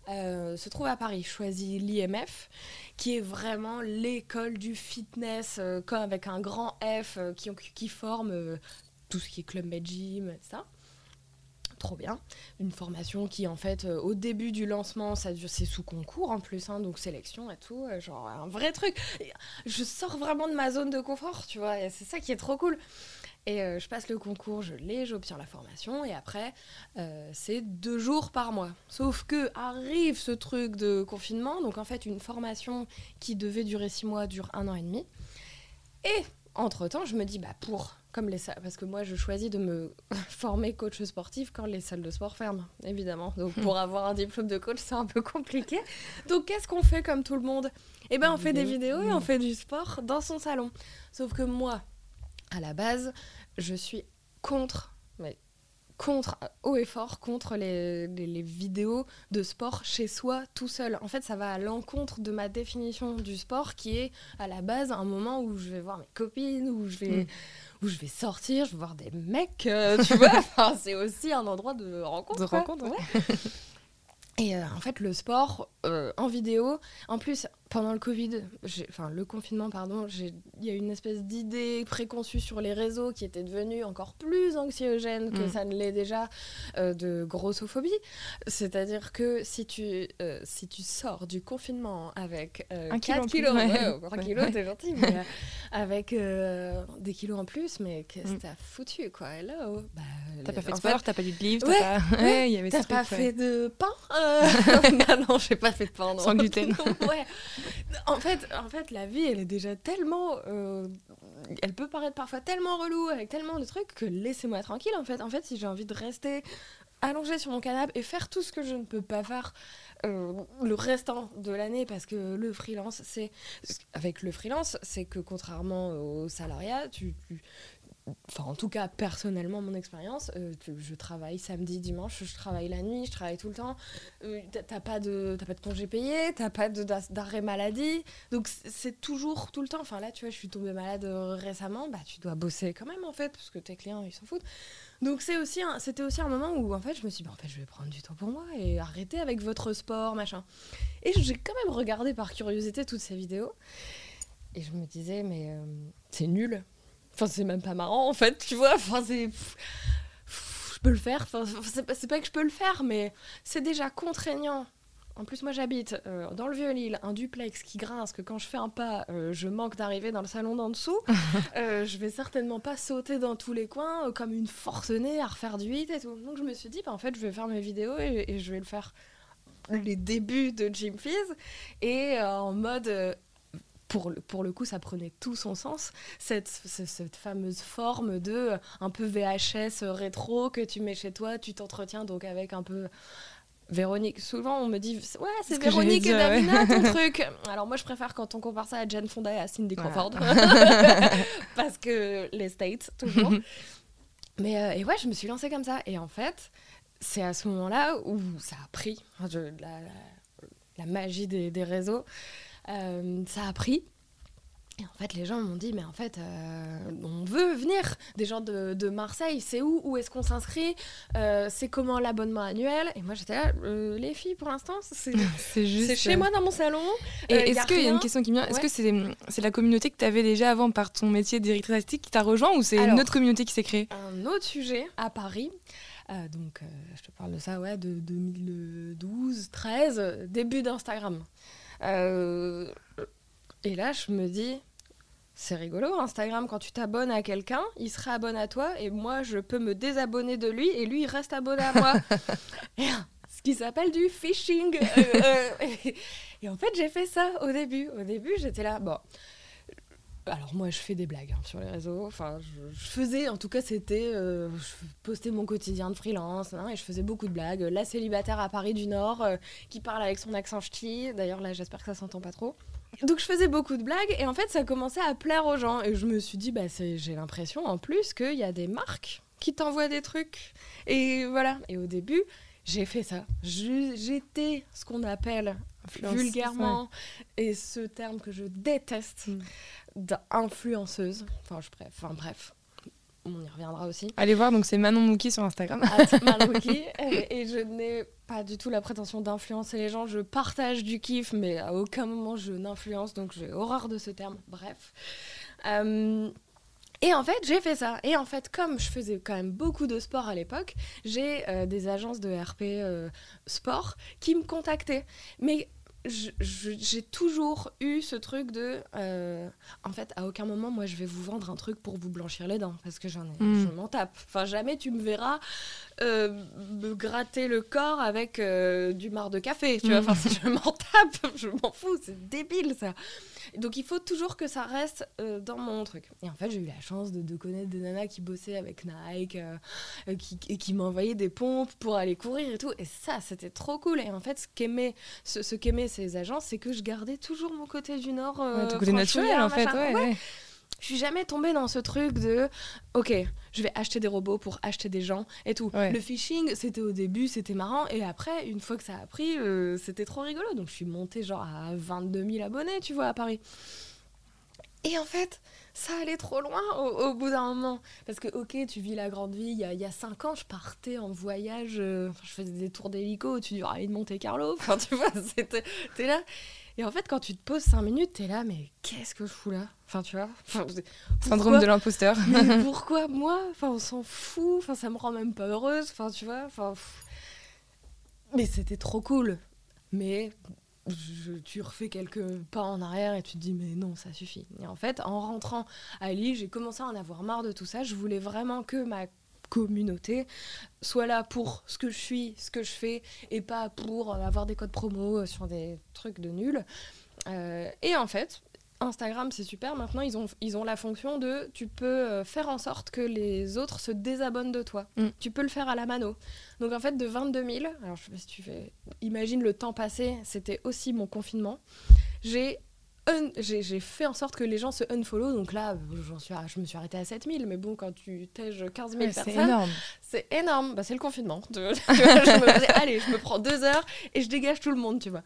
Speaker 2: euh, se trouve à Paris. Je choisis l'IMF, qui est vraiment l'école du fitness, euh, avec un grand F, euh, qui, qui forme tout ce qui est club med gym, ça. Trop bien. Une formation qui, en fait, au début du lancement, ça c'est sous concours en plus, hein, donc sélection et tout, genre un vrai truc. je sors vraiment de ma zone de confort, tu vois, et c'est ça qui est trop cool. Et euh, je passe le concours, je l'ai, j'obtiens la formation, et après, euh, c'est deux jours par mois. Sauf que arrive ce truc de confinement, donc en fait, une formation qui devait durer six mois dure un an et demi. Et entre-temps, je me dis, bah pour, comme les salles, parce que moi, je choisis de me [laughs] former coach sportif quand les salles de sport ferment, évidemment. Donc pour avoir un diplôme de coach, c'est un peu compliqué. Donc qu'est-ce qu'on fait comme tout le monde? Eh bien, on fait des vidéos et on fait du sport dans son salon. Sauf que moi, à la base, je suis contre, mais contre, haut et fort, contre les, les, vidéos de sport chez soi tout seul. En fait, ça va à l'encontre de ma définition du sport qui est à la base un moment où je vais voir mes copines, où je vais, mm. où je vais sortir, je vais voir des mecs, euh, [laughs] tu vois. c'est aussi un endroit de rencontre.
Speaker 1: De rencontre, ouais.
Speaker 2: Et euh, en fait, le sport euh, en vidéo, en plus, pendant le Covid, enfin le confinement, pardon, il y a une espèce d'idée préconçue sur les réseaux qui était devenue encore plus anxiogène que mm. ça ne l'est déjà euh, de grossophobie. C'est-à-dire que si tu, si tu sors du confinement avec 4 kilos, ouais. 3 kilos, t'es gentil, mais avec des kilos en plus, mais qu'est-ce que mm. t'as foutu, quoi? Hello?
Speaker 1: Bah, T'as pas fait de sport, t'as pas lu de livre,
Speaker 2: t'as pas, pas fait de pain [laughs] [laughs] non, non, j'ai pas fait de pain.
Speaker 1: Sans gluten. [laughs]
Speaker 2: ouais. En fait, en fait, la vie, elle est déjà tellement. Euh, elle peut paraître parfois tellement relou, avec tellement de trucs, que laissez-moi tranquille, en fait. Si j'ai envie de rester allongée sur mon canapé et faire tout ce que je ne peux pas faire euh, le restant de l'année, parce que le freelance, c'est. Avec le freelance, c'est que contrairement au salariat, tu enfin en tout cas personnellement mon expérience euh, je travaille samedi dimanche je travaille la nuit je travaille tout le temps. Euh, t'as pas de t'as pas de congé payé t'as pas d'arrêt maladie. Donc c'est toujours tout le temps. Enfin là tu vois je suis tombée malade euh, récemment. Bah tu dois bosser quand même en fait parce que tes clients ils s'en foutent. Donc c'est aussi c'était aussi un moment où en fait je me suis dit bah, en fait je vais prendre du temps pour moi et arrêter avec votre sport machin. Et j'ai quand même regardé par curiosité toutes ces vidéos. Et je me disais mais c'est nul Enfin, c'est même pas marrant en fait, tu vois. Enfin, c'est. Je peux le faire. Enfin, c'est pas, pas, que je peux le faire, mais c'est déjà contraignant. En plus, moi, j'habite euh, dans le Vieux-Lille, un duplex qui grince, que quand je fais un pas, euh, je manque d'arriver dans le salon d'en dessous. [laughs] euh, je vais certainement pas sauter dans tous les coins comme une forcenée à refaire du hit et tout. Donc, je me suis dit, bah, en fait, je vais faire mes vidéos et, et je vais le faire les débuts de Jim Fizz et en mode pour le, pour le coup, ça prenait tout son sens, cette, cette, fameuse forme de euh, un peu VHS euh, rétro que tu mets chez toi, tu t'entretiens donc avec un peu Véronique. Souvent, on me dit Ouais, c'est Véronique et Davina ton [laughs] truc. Alors, moi, je préfère quand on compare ça à Jane Fonda et à Cindy Crawford. [laughs] [laughs] Parce que les States, toujours. Mais euh, et ouais, je me suis lancée comme ça. Et en fait, c'est à ce moment-là où ça a pris la, la, magie des, des réseaux. Euh, ça a pris. Et en fait, les gens m'ont dit, mais en fait, euh, on veut venir. Des gens de, de Marseille, c'est où? Où est-ce qu'on s'inscrit? Euh, C'est comment l'abonnement annuel? Et moi, j'étais là, les filles, pour l'instant, c'est [laughs] juste... chez moi dans mon salon.
Speaker 1: Et est-ce qu'il y a une question qui me vient? Est-ce que c'est la communauté que tu avais déjà avant par ton métier de directrice artistique qui t'a rejoint ou c'est une autre communauté qui s'est créée?
Speaker 2: Un autre sujet à Paris. Donc, je te parle de ça, ouais, de 2012, 13, début d'Instagram. Et là, je me dis, c'est rigolo, Instagram, quand tu t'abonnes à quelqu'un, il se réabonne à toi et moi, je peux me désabonner de lui et lui, il reste abonné à moi. [laughs] ce qui s'appelle du phishing. Euh, euh, et, en fait, j'ai fait ça au début. Au début, j'étais là, bon. Alors moi, je fais des blagues hein, sur les réseaux. Enfin, je, faisais, en tout cas, c'était, euh, je postais mon quotidien de freelance hein, et je faisais beaucoup de blagues. La célibataire à Paris du Nord qui parle avec son accent ch'ti. D'ailleurs, là, j'espère que ça s'entend pas trop. Donc je faisais beaucoup de blagues et en fait ça commençait à plaire aux gens et je me suis dit bah j'ai l'impression en plus qu'il y a des marques qui t'envoient des trucs et voilà et au début j'ai fait ça j'étais ce qu'on appelle vulgairement et ce terme que je déteste mm. D'influenceuse enfin je bref enfin bref on y reviendra aussi.
Speaker 1: Allez voir, donc c'est Manon Mouki sur Instagram. [laughs]
Speaker 2: Manon Mouki. Et, je n'ai pas du tout la prétention d'influencer les gens. Je partage du kiff, mais à aucun moment je n'influence, donc j'ai horreur de ce terme. Bref. Euh, et en fait, j'ai fait ça. Et en fait, comme je faisais quand même beaucoup de sport à l'époque, j'ai euh, des agences de RP euh, sport qui me contactaient. Mais j'ai toujours eu ce truc de euh, en fait à aucun moment moi je vais vous vendre un truc pour vous blanchir les dents parce que j'en ai mm. je m'en tape enfin jamais tu me verras euh, me gratter le corps avec euh, du marc de café tu vois mm. enfin si je m'en tape [laughs] je m'en fous c'est débile ça donc il faut toujours que ça reste euh, dans mon truc. Et en fait, j'ai eu la chance de, connaître des nanas qui bossaient avec Nike euh, euh, qui, et qui m'envoyaient des pompes pour aller courir et tout. Et ça, c'était trop cool. Et en fait, ce qu'aimaient ce, ce ces agences, c'est que je gardais toujours mon côté du Nord.
Speaker 1: ton côté naturel, en fait. ouais
Speaker 2: je suis jamais tombée dans ce truc de ok je vais acheter des robots pour acheter des gens et tout. Le phishing c'était au début c'était marrant et après une fois que ça a pris euh, c'était trop rigolo. Donc je suis montée genre à 22 000 abonnés tu vois à Paris. Et en fait ça allait trop loin au, bout d'un moment. Parce que ok tu vis la grande vie il y a, y 5 ans je partais en voyage euh, je faisais des tours d'hélico au-dessus du rail de Monte Carlo. [laughs] Enfin tu vois c'était là et en fait, quand tu te poses 5 minutes, t'es là, mais qu'est-ce que je fous là? Enfin, tu vois?
Speaker 1: Syndrome de l'imposteur. [laughs] [laughs]
Speaker 2: pourquoi moi? Enfin, on s'en fout. Enfin, ça me rend même pas heureuse. Enfin, tu vois? Enfin, mais c'était trop cool. Mais tu refais quelques pas en arrière et tu te dis mais non ça suffit et en fait en rentrant à Lille j'ai commencé à en avoir marre de tout ça je voulais vraiment que ma communauté soit là pour ce que je suis, ce que je fais, et pas pour euh, avoir des codes promo euh, sur des trucs de nul. Euh, et en fait, Instagram, c'est super. Maintenant, ils ont, ils ont la fonction de tu peux faire en sorte que les autres se désabonnent de toi. Mm. Tu peux le faire à la mano. Donc, en fait, de 22 000, alors je sais pas si tu fais. Imagine le temps passé, c'était aussi mon confinement. J'ai j'ai fait en sorte que les gens se unfollow. Donc là, suis je me suis arrêtée à 7000. Mais bon, quand tu tèges 15 000 personnes. C'est énorme. C'est énorme. Bah, c'est le confinement. [laughs] je me allez, je me prends deux heures et je dégage tout le monde, tu vois.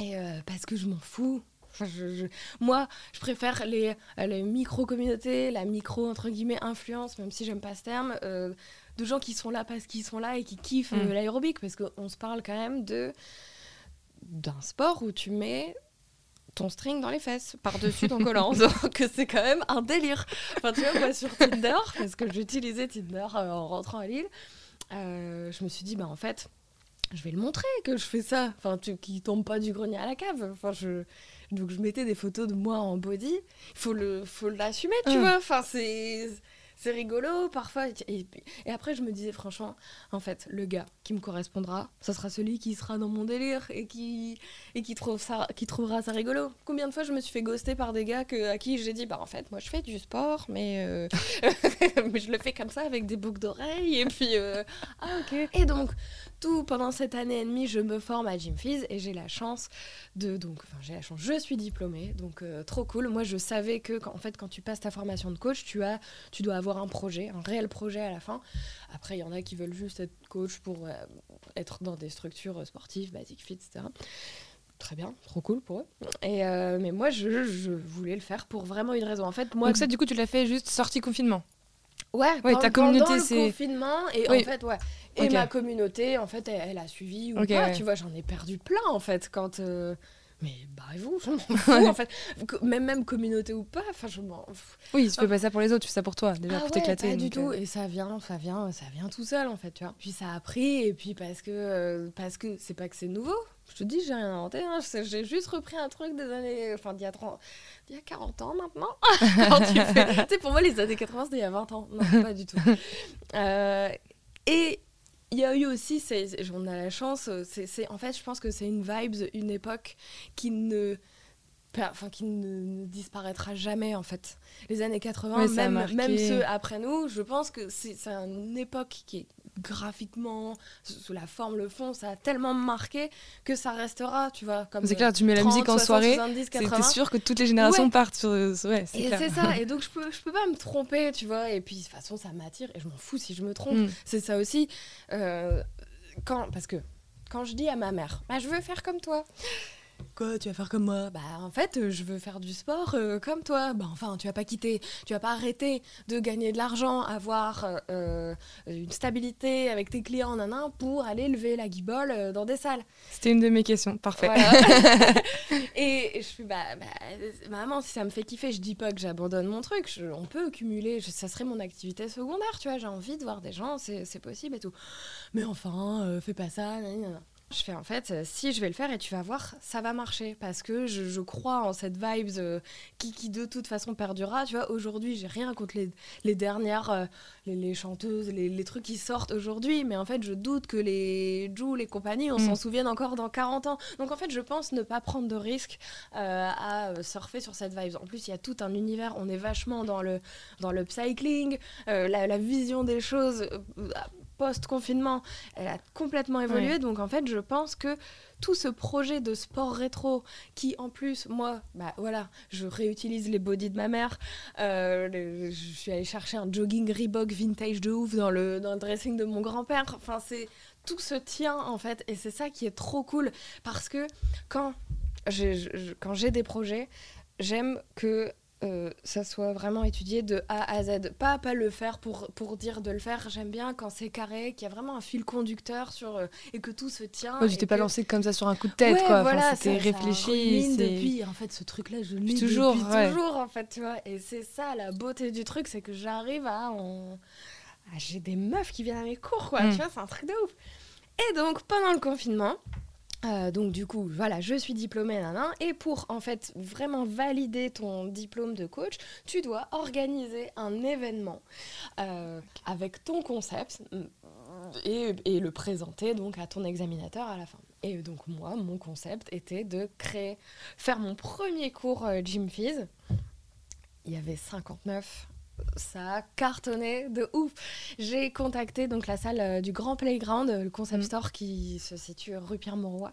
Speaker 2: Et euh, parce que je m'en fous. je, moi, je préfère les, les micro-communautés, la micro, entre guillemets, influence, même si j'aime pas ce terme, euh, de gens qui sont là parce qu'ils sont là et qui kiffent mm. euh, l'aérobic. Parce qu'on se parle quand même de d'un sport où tu mets ton string dans les fesses par-dessus ton collant. [laughs] Donc c'est quand même un délire. Enfin, tu vois, moi sur Tinder, parce que j'utilisais Tinder euh, en rentrant à Lille, euh, je me suis dit, bah en fait, je vais le montrer que je fais ça. Enfin, tu, qui tombe pas du grenier à la cave. Enfin, je, donc je mettais des photos de moi en body. Il faut le, faut l'assumer, tu vois. Enfin, c'est c'est rigolo parfois. Et, après, je me disais franchement, en fait, le gars qui me correspondra, ce sera celui qui sera dans mon délire et qui, et qui, trouve ça, qui trouvera ça rigolo. Combien de fois je me suis fait ghoster par des gars que, à qui j'ai dit, bah en fait, moi je fais du sport, mais, euh, [laughs] je le fais comme ça avec des boucles d'oreilles. Et puis, euh, ah ok. Et donc, tout pendant cette année et demie, je me forme à Gym Fizz et j'ai la chance de donc enfin j'ai la chance, je suis diplômée donc euh, trop cool. Moi je savais que en fait quand tu passes ta formation de coach, tu as tu dois avoir un projet, un réel projet à la fin. Après il y en a qui veulent juste être coach pour euh, être dans des structures sportives, basic fit, etc. Très bien, trop cool pour eux. Et euh, mais moi je, je, voulais le faire pour vraiment une raison. En fait moi
Speaker 1: donc ça du coup tu l'as fait juste sortie confinement?
Speaker 2: Ouais, ta communauté c'est confinement et en fait ouais et ma communauté en fait elle, a suivi ou pas tu vois j'en ai perdu plein en fait quand euh, mais barrez-vous, je [laughs] m'en fous en fait. Même, même communauté ou pas, enfin je m'en
Speaker 1: Oui, tu fais pas ça pour les autres, tu fais ça pour toi, déjà
Speaker 2: ah
Speaker 1: pour
Speaker 2: ouais,
Speaker 1: t'éclater.
Speaker 2: Pas du
Speaker 1: donc,
Speaker 2: tout,
Speaker 1: euh,
Speaker 2: et ça vient, ça vient, ça vient tout seul en fait, tu vois. Puis ça a pris, et puis parce que euh, parce que c'est pas que c'est nouveau. Je te dis, j'ai rien inventé, hein, j'ai juste repris un truc des années, enfin d'il y a 30, d'il y a 40 ans maintenant. [laughs] Quand tu fais- tu sais, pour moi les années 80 c'était il y a 20 ans, non pas du tout. Euh, et il y a eu aussi, on a la chance, c'est en fait je pense que c'est une vibe, une époque qui ne Enfin, qui ne, ne disparaîtra jamais en fait. Les années 80,
Speaker 1: Ouais, ça a
Speaker 2: même, même ceux après nous, je pense que c'est une époque qui est graphiquement, sous la forme, le fond, ça a tellement marqué que ça restera, tu vois. Comme
Speaker 1: C'est clair, tu mets la
Speaker 2: 30,
Speaker 1: musique en
Speaker 2: 60,
Speaker 1: soirée,
Speaker 2: 70,
Speaker 1: c'est-
Speaker 2: 80.
Speaker 1: t'es sûr que toutes les générations
Speaker 2: Ouais.
Speaker 1: partent sur. Ouais, c'est
Speaker 2: Et c'est ça, et donc je peux, je peux pas me tromper, tu vois, et puis de toute façon ça m'attire, et je m'en fous si je me trompe.
Speaker 1: Mm.
Speaker 2: C'est ça aussi, euh, quand, parce que quand je dis à ma mère, bah, je veux faire comme toi. Quoi, tu vas faire comme moi? Bah en fait, euh, je veux faire du sport euh, comme toi. Bah enfin, tu vas pas quitter, tu vas pas arrêter de gagner de l'argent, avoir euh, une stabilité avec tes clients, nanan, pour aller lever la guibole euh, dans des salles.
Speaker 1: C'était une de mes questions, parfait.
Speaker 2: Voilà. [laughs] et, je suis bah, bah, maman, si ça me fait kiffer, je dis pas que j'abandonne mon truc. je- on peut cumuler, je- ça serait mon activité secondaire, tu vois. J'ai envie de voir des gens, c'est possible et tout. Mais enfin, fais pas ça. nana. Je fais en fait, euh, si je vais le faire et tu vas voir, ça va marcher parce que je, je crois en cette vibe euh, qui, qui de toute façon perdurera. Tu vois, aujourd'hui, j'ai rien contre les, les dernières, euh, les, les chanteuses, les, les trucs qui sortent aujourd'hui, mais en fait, je doute que les Jules et compagnie, on
Speaker 1: Mm.
Speaker 2: s'en souvienne encore dans 40 ans. Donc en fait, je pense ne pas prendre de risques euh, à surfer sur cette vibe. En plus, il y a tout un univers, on est vachement dans le, dans le cycling, la, la vision des choses post-confinement, elle a complètement évolué.
Speaker 1: Ouais.
Speaker 2: Donc en fait, je pense que tout ce projet de sport rétro, qui en plus, moi, bah voilà, je réutilise les bodys de ma mère, euh, le- je suis allée chercher un jogging Reebok vintage de ouf dans le, dans le dressing de mon grand-père. Enfin, c'est tout se tient en fait, et c'est ça qui est trop cool parce que quand j'ai, je- quand j'ai des projets, j'aime que euh, ça soit vraiment étudié de A à Z. Pas, pas le faire pour, pour dire de le faire. J'aime bien quand c'est carré, qu'il y a vraiment un fil conducteur sur, euh, et que tout se tient.
Speaker 1: Ouais, tu t'es pas lancé comme ça sur un coup de tête,
Speaker 2: Ouais,
Speaker 1: quoi. Enfin,
Speaker 2: voilà,
Speaker 1: c'était réfléchi.
Speaker 2: depuis. En fait, ce truc-là, je l'ai
Speaker 1: toujours,
Speaker 2: depuis
Speaker 1: ouais.
Speaker 2: toujours, en fait, tu vois. Et c'est ça, la beauté du truc, c'est que j'arrive à... en- J'ai des meufs qui viennent à mes cours, quoi.
Speaker 1: Mm.
Speaker 2: Tu vois, c'est un truc de ouf. Et donc, pendant le confinement... euh, donc du coup, voilà, je suis diplômée, nanan, et pour en fait vraiment valider ton diplôme de coach, tu dois organiser un événement euh, avec ton concept mm, et, le présenter donc à ton examinateur à la fin. Et donc moi, mon concept était de créer, faire mon premier cours euh, Gym. Il y avait 59. Ça a cartonné de ouf. J'ai contacté donc la salle euh, du Grand Playground, le concept
Speaker 1: Mhm.
Speaker 2: store qui se situe rue Pierre-Mauroy.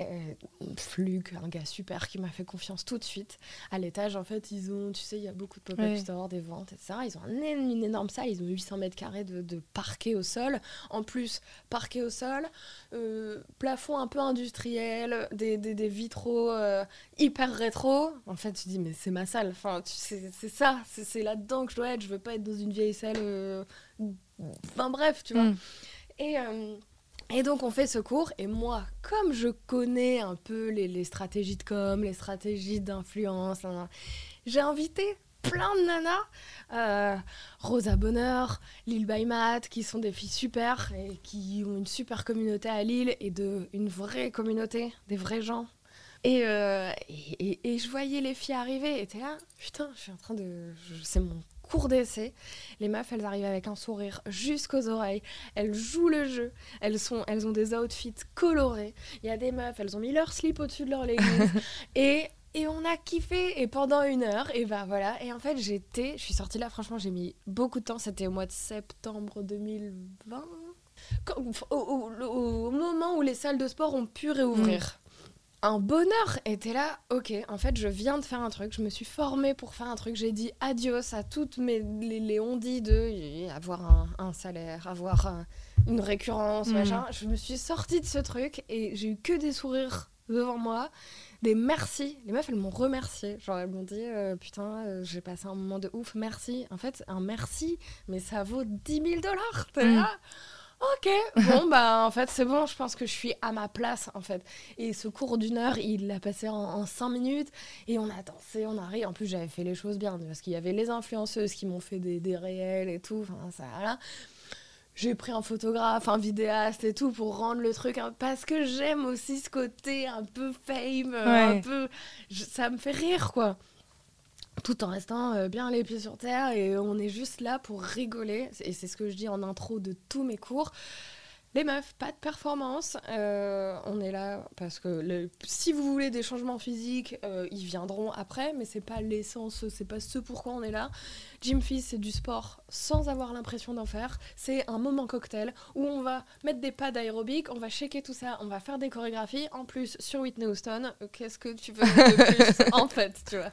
Speaker 2: Euh, Flug, un gars super qui m'a fait confiance tout de suite. À l'étage, en fait, ils ont, tu sais, il y a beaucoup de pop-up
Speaker 1: Ouais.
Speaker 2: stores, des ventes, etc. Ils ont un une énorme salle, ils ont 800 mètres carrés de, de parquet au sol. En plus, parquet au sol, euh, plafond un peu industriel, des, des- des vitraux euh, hyper rétro. En fait, tu dis, mais c'est ma salle. Enfin, c'est ça, c'est là-dedans que je dois être. Je veux pas être dans une vieille salle. euh, Enfin, bref, tu vois.
Speaker 1: Mm.
Speaker 2: Et, et donc on fait ce cours et moi, comme je connais un peu les, stratégies de com, les stratégies d'influence, j'ai invité plein de nanas, euh, Rosa Bonheur, Lille by Matt, qui sont des filles super et qui ont une super communauté à Lille et de, une vraie communauté, des vrais gens. Et, euh, et, je voyais les filles arriver et t'es là, putain, je suis en train de... C'est mon cours d'essai. Les meufs, elles arrivent avec un sourire jusqu'aux oreilles. Elles jouent le jeu. Elles, sont, elles ont des outfits colorés. Il y a des meufs, elles ont mis leur slip au-dessus de leur leggings. [laughs] et, et on a kiffé. Et pendant une heure, et ben voilà. Et en fait, j'étais... Je suis sortie là, franchement, j'ai mis beaucoup de temps. C'était au mois de septembre 2020. Quand- au, au- au moment où les salles de sport ont pu réouvrir. Un bonheur était là, ok, en fait je viens de faire un truc, je me suis formée pour faire un truc, j'ai dit adios à toutes mes, les, les de avoir un, un salaire, avoir un- une récurrence,
Speaker 1: Mhm.
Speaker 2: machin. Je me suis sortie de ce truc et j'ai eu que des sourires devant moi, des merci. Les meufs elles m'ont remercié, genre elles m'ont dit euh, putain euh, j'ai passé un moment de ouf, merci. En fait un merci, mais ça vaut 10 000 dollars, t'es
Speaker 1: Mhm.
Speaker 2: là Ok, bon, bah en fait, c'est bon, je pense que je suis à ma place, en fait. Et ce cours d'une heure, il l'a passé en, cinq minutes, et on a dansé, on a ri. En plus, j'avais fait les choses bien, parce qu'il y avait les influenceuses qui m'ont fait des, des réels et tout, enfin, ça, là. J'ai pris un photographe, un vidéaste et tout pour rendre le truc, parce que j'aime aussi ce côté un peu fame, un peu. ça me fait rire, quoi tout en restant euh, bien les pieds sur terre et on est juste là pour rigoler. Et c'est ce que je dis en intro de tous mes cours. Les meufs, pas de performance. Euh, on est là parce que si vous voulez des changements physiques, euh, ils viendront après, mais c'est pas l'essence, c'est pas ce pourquoi on est là. Gym Fizz, c'est du sport sans avoir l'impression d'en faire. C'est un moment cocktail où on va mettre des pas d'aérobic, on va shaker tout ça, on va faire des chorégraphies. En plus, sur Whitney Houston, qu'est-ce que tu veux de plus [laughs] en fait, tu vois?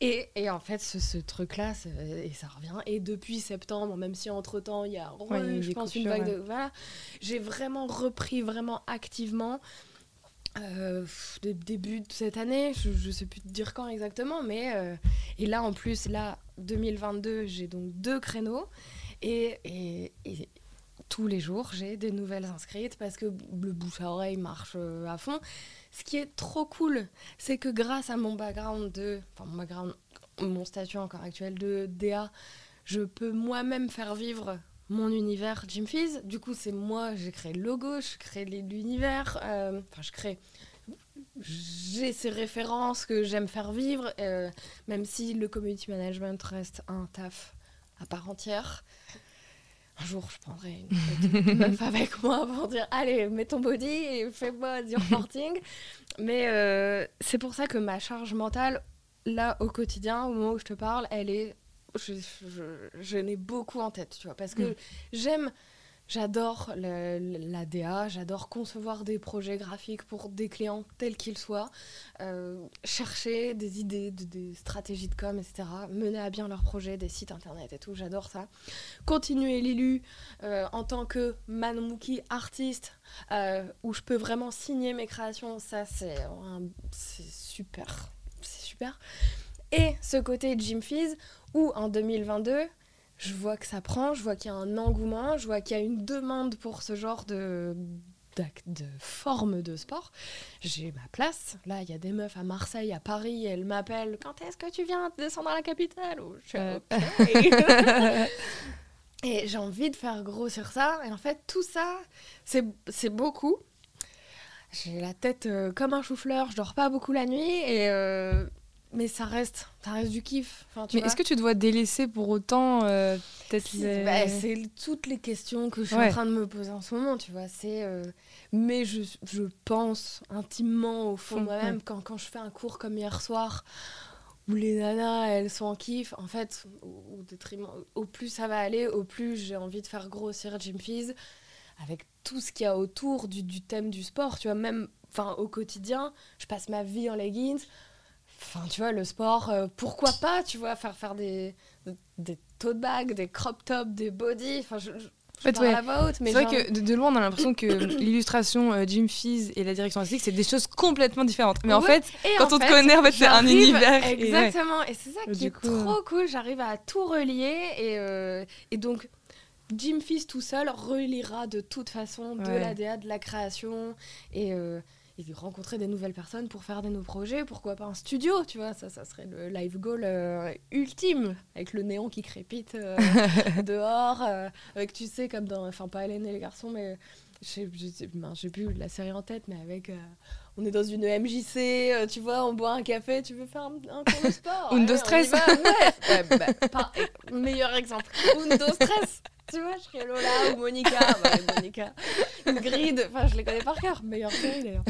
Speaker 2: Et, et, en fait, ce, truc-là, et ça revient. Et depuis septembre, même si entre-temps, il y a, je pense, une vague de... Voilà, j'ai vraiment repris vraiment activement. Euh, début de cette année, je, ne sais plus te dire quand exactement, mais euh, et là en plus, là 2022, j'ai donc deux créneaux et, et, et tous les jours j'ai des nouvelles inscrites parce que le bouche à oreille marche euh, à fond. Ce qui est trop cool, c'est que grâce à mon background de, enfin mon background, mon statut encore actuel de DA, je peux moi-même faire vivre mon univers Jim Fizz. Du coup, c'est moi, j'ai créé le logo, je crée l'univers, euh, enfin je crée j'ai ces références que j'aime faire vivre, euh, même si le community management reste un taf à part entière un jour, je prendrai une meuf avec moi pour dire Allez, mets ton body et fais-moi du reporting. Mais euh, c'est pour ça que ma charge mentale, là, au quotidien, au moment où je te parle, elle est. Je, je, n'ai beaucoup en tête, tu vois, parce que mm. j'aime J'adore la DA, j'adore concevoir des projets graphiques pour des clients tels qu'ils soient, euh, chercher des idées, des stratégies de com, etc., mener à bien leurs projets, des sites internet et tout, j'adore ça. Continuer l'élu euh, en tant que manmouki artiste, euh, où je peux vraiment signer mes créations, ça c'est super, c'est super. Et ce côté Jim Fizz, où en 2022, je vois que ça prend, je vois qu'il y a un engouement, je vois qu'il y a une demande pour ce genre de, de forme de sport. J'ai ma place. Là, il y a des meufs à Marseille, à Paris, elles m'appellent Quand est-ce que tu viens descendre à la capitale? Euh. [laughs] Et j'ai envie de faire grossir ça. Et en fait, tout ça, c'est beaucoup. J'ai la tête euh, comme un chou-fleur, je dors pas beaucoup la nuit et, euh, mais ça reste, ça reste du kiff.
Speaker 1: mais est-ce que tu dois délaisser pour autant euh,
Speaker 2: bah, C'est toutes les questions que je suis en train de me poser en ce moment, tu vois. C'est, euh, mais je, je, pense intimement au fond de moi-même quand, quand je fais un cours comme hier soir où les nanas elles sont en kiff, en fait, au, détriment, au plus ça va aller, au plus j'ai envie de faire grossir Jim Fizz avec tout ce qu'il y a autour du, du thème du sport, tu vois. Même, enfin, au quotidien, je passe ma vie en leggings Enfin, tu vois, le sport, euh, pourquoi pas, tu vois, faire faire des, des tote bags, des crop tops, des body. Enfin, je, je en fait,
Speaker 1: ouais. C'est vrai que de, loin, on a l'impression que [coughs] l'illustration euh, Jim Fizz et la direction artistique, c'est des choses complètement différentes. Mais en fait, quand on te connaît, en fait, c'est un univers.
Speaker 2: Exactement. Et, c'est ça qui est trop cool. J'arrive à tout relier. Et, euh, et donc, Jim Fizz tout seul reliera de toute façon de la DA, de la création. Et et rencontrer des nouvelles personnes pour faire des nouveaux projets. Pourquoi pas un studio, tu vois Ça, ça serait le live goal euh, ultime, avec le néon qui crépite euh, [laughs] dehors, euh, avec, tu sais, comme dans, enfin, pas Hélène et les garçons, mais j'ai plus la série en tête, mais avec. on est dans une MJC, tu vois, on boit un café, tu veux faire un, un cours de sport [laughs]
Speaker 1: Undo stress [laughs]
Speaker 2: Ouais, bah, meilleur exemple. Undo stress tu vois, je serais Lola ou Monica. Bah, Monica. Une grid, enfin, je les connais par cœur. Meilleure série d'ailleurs.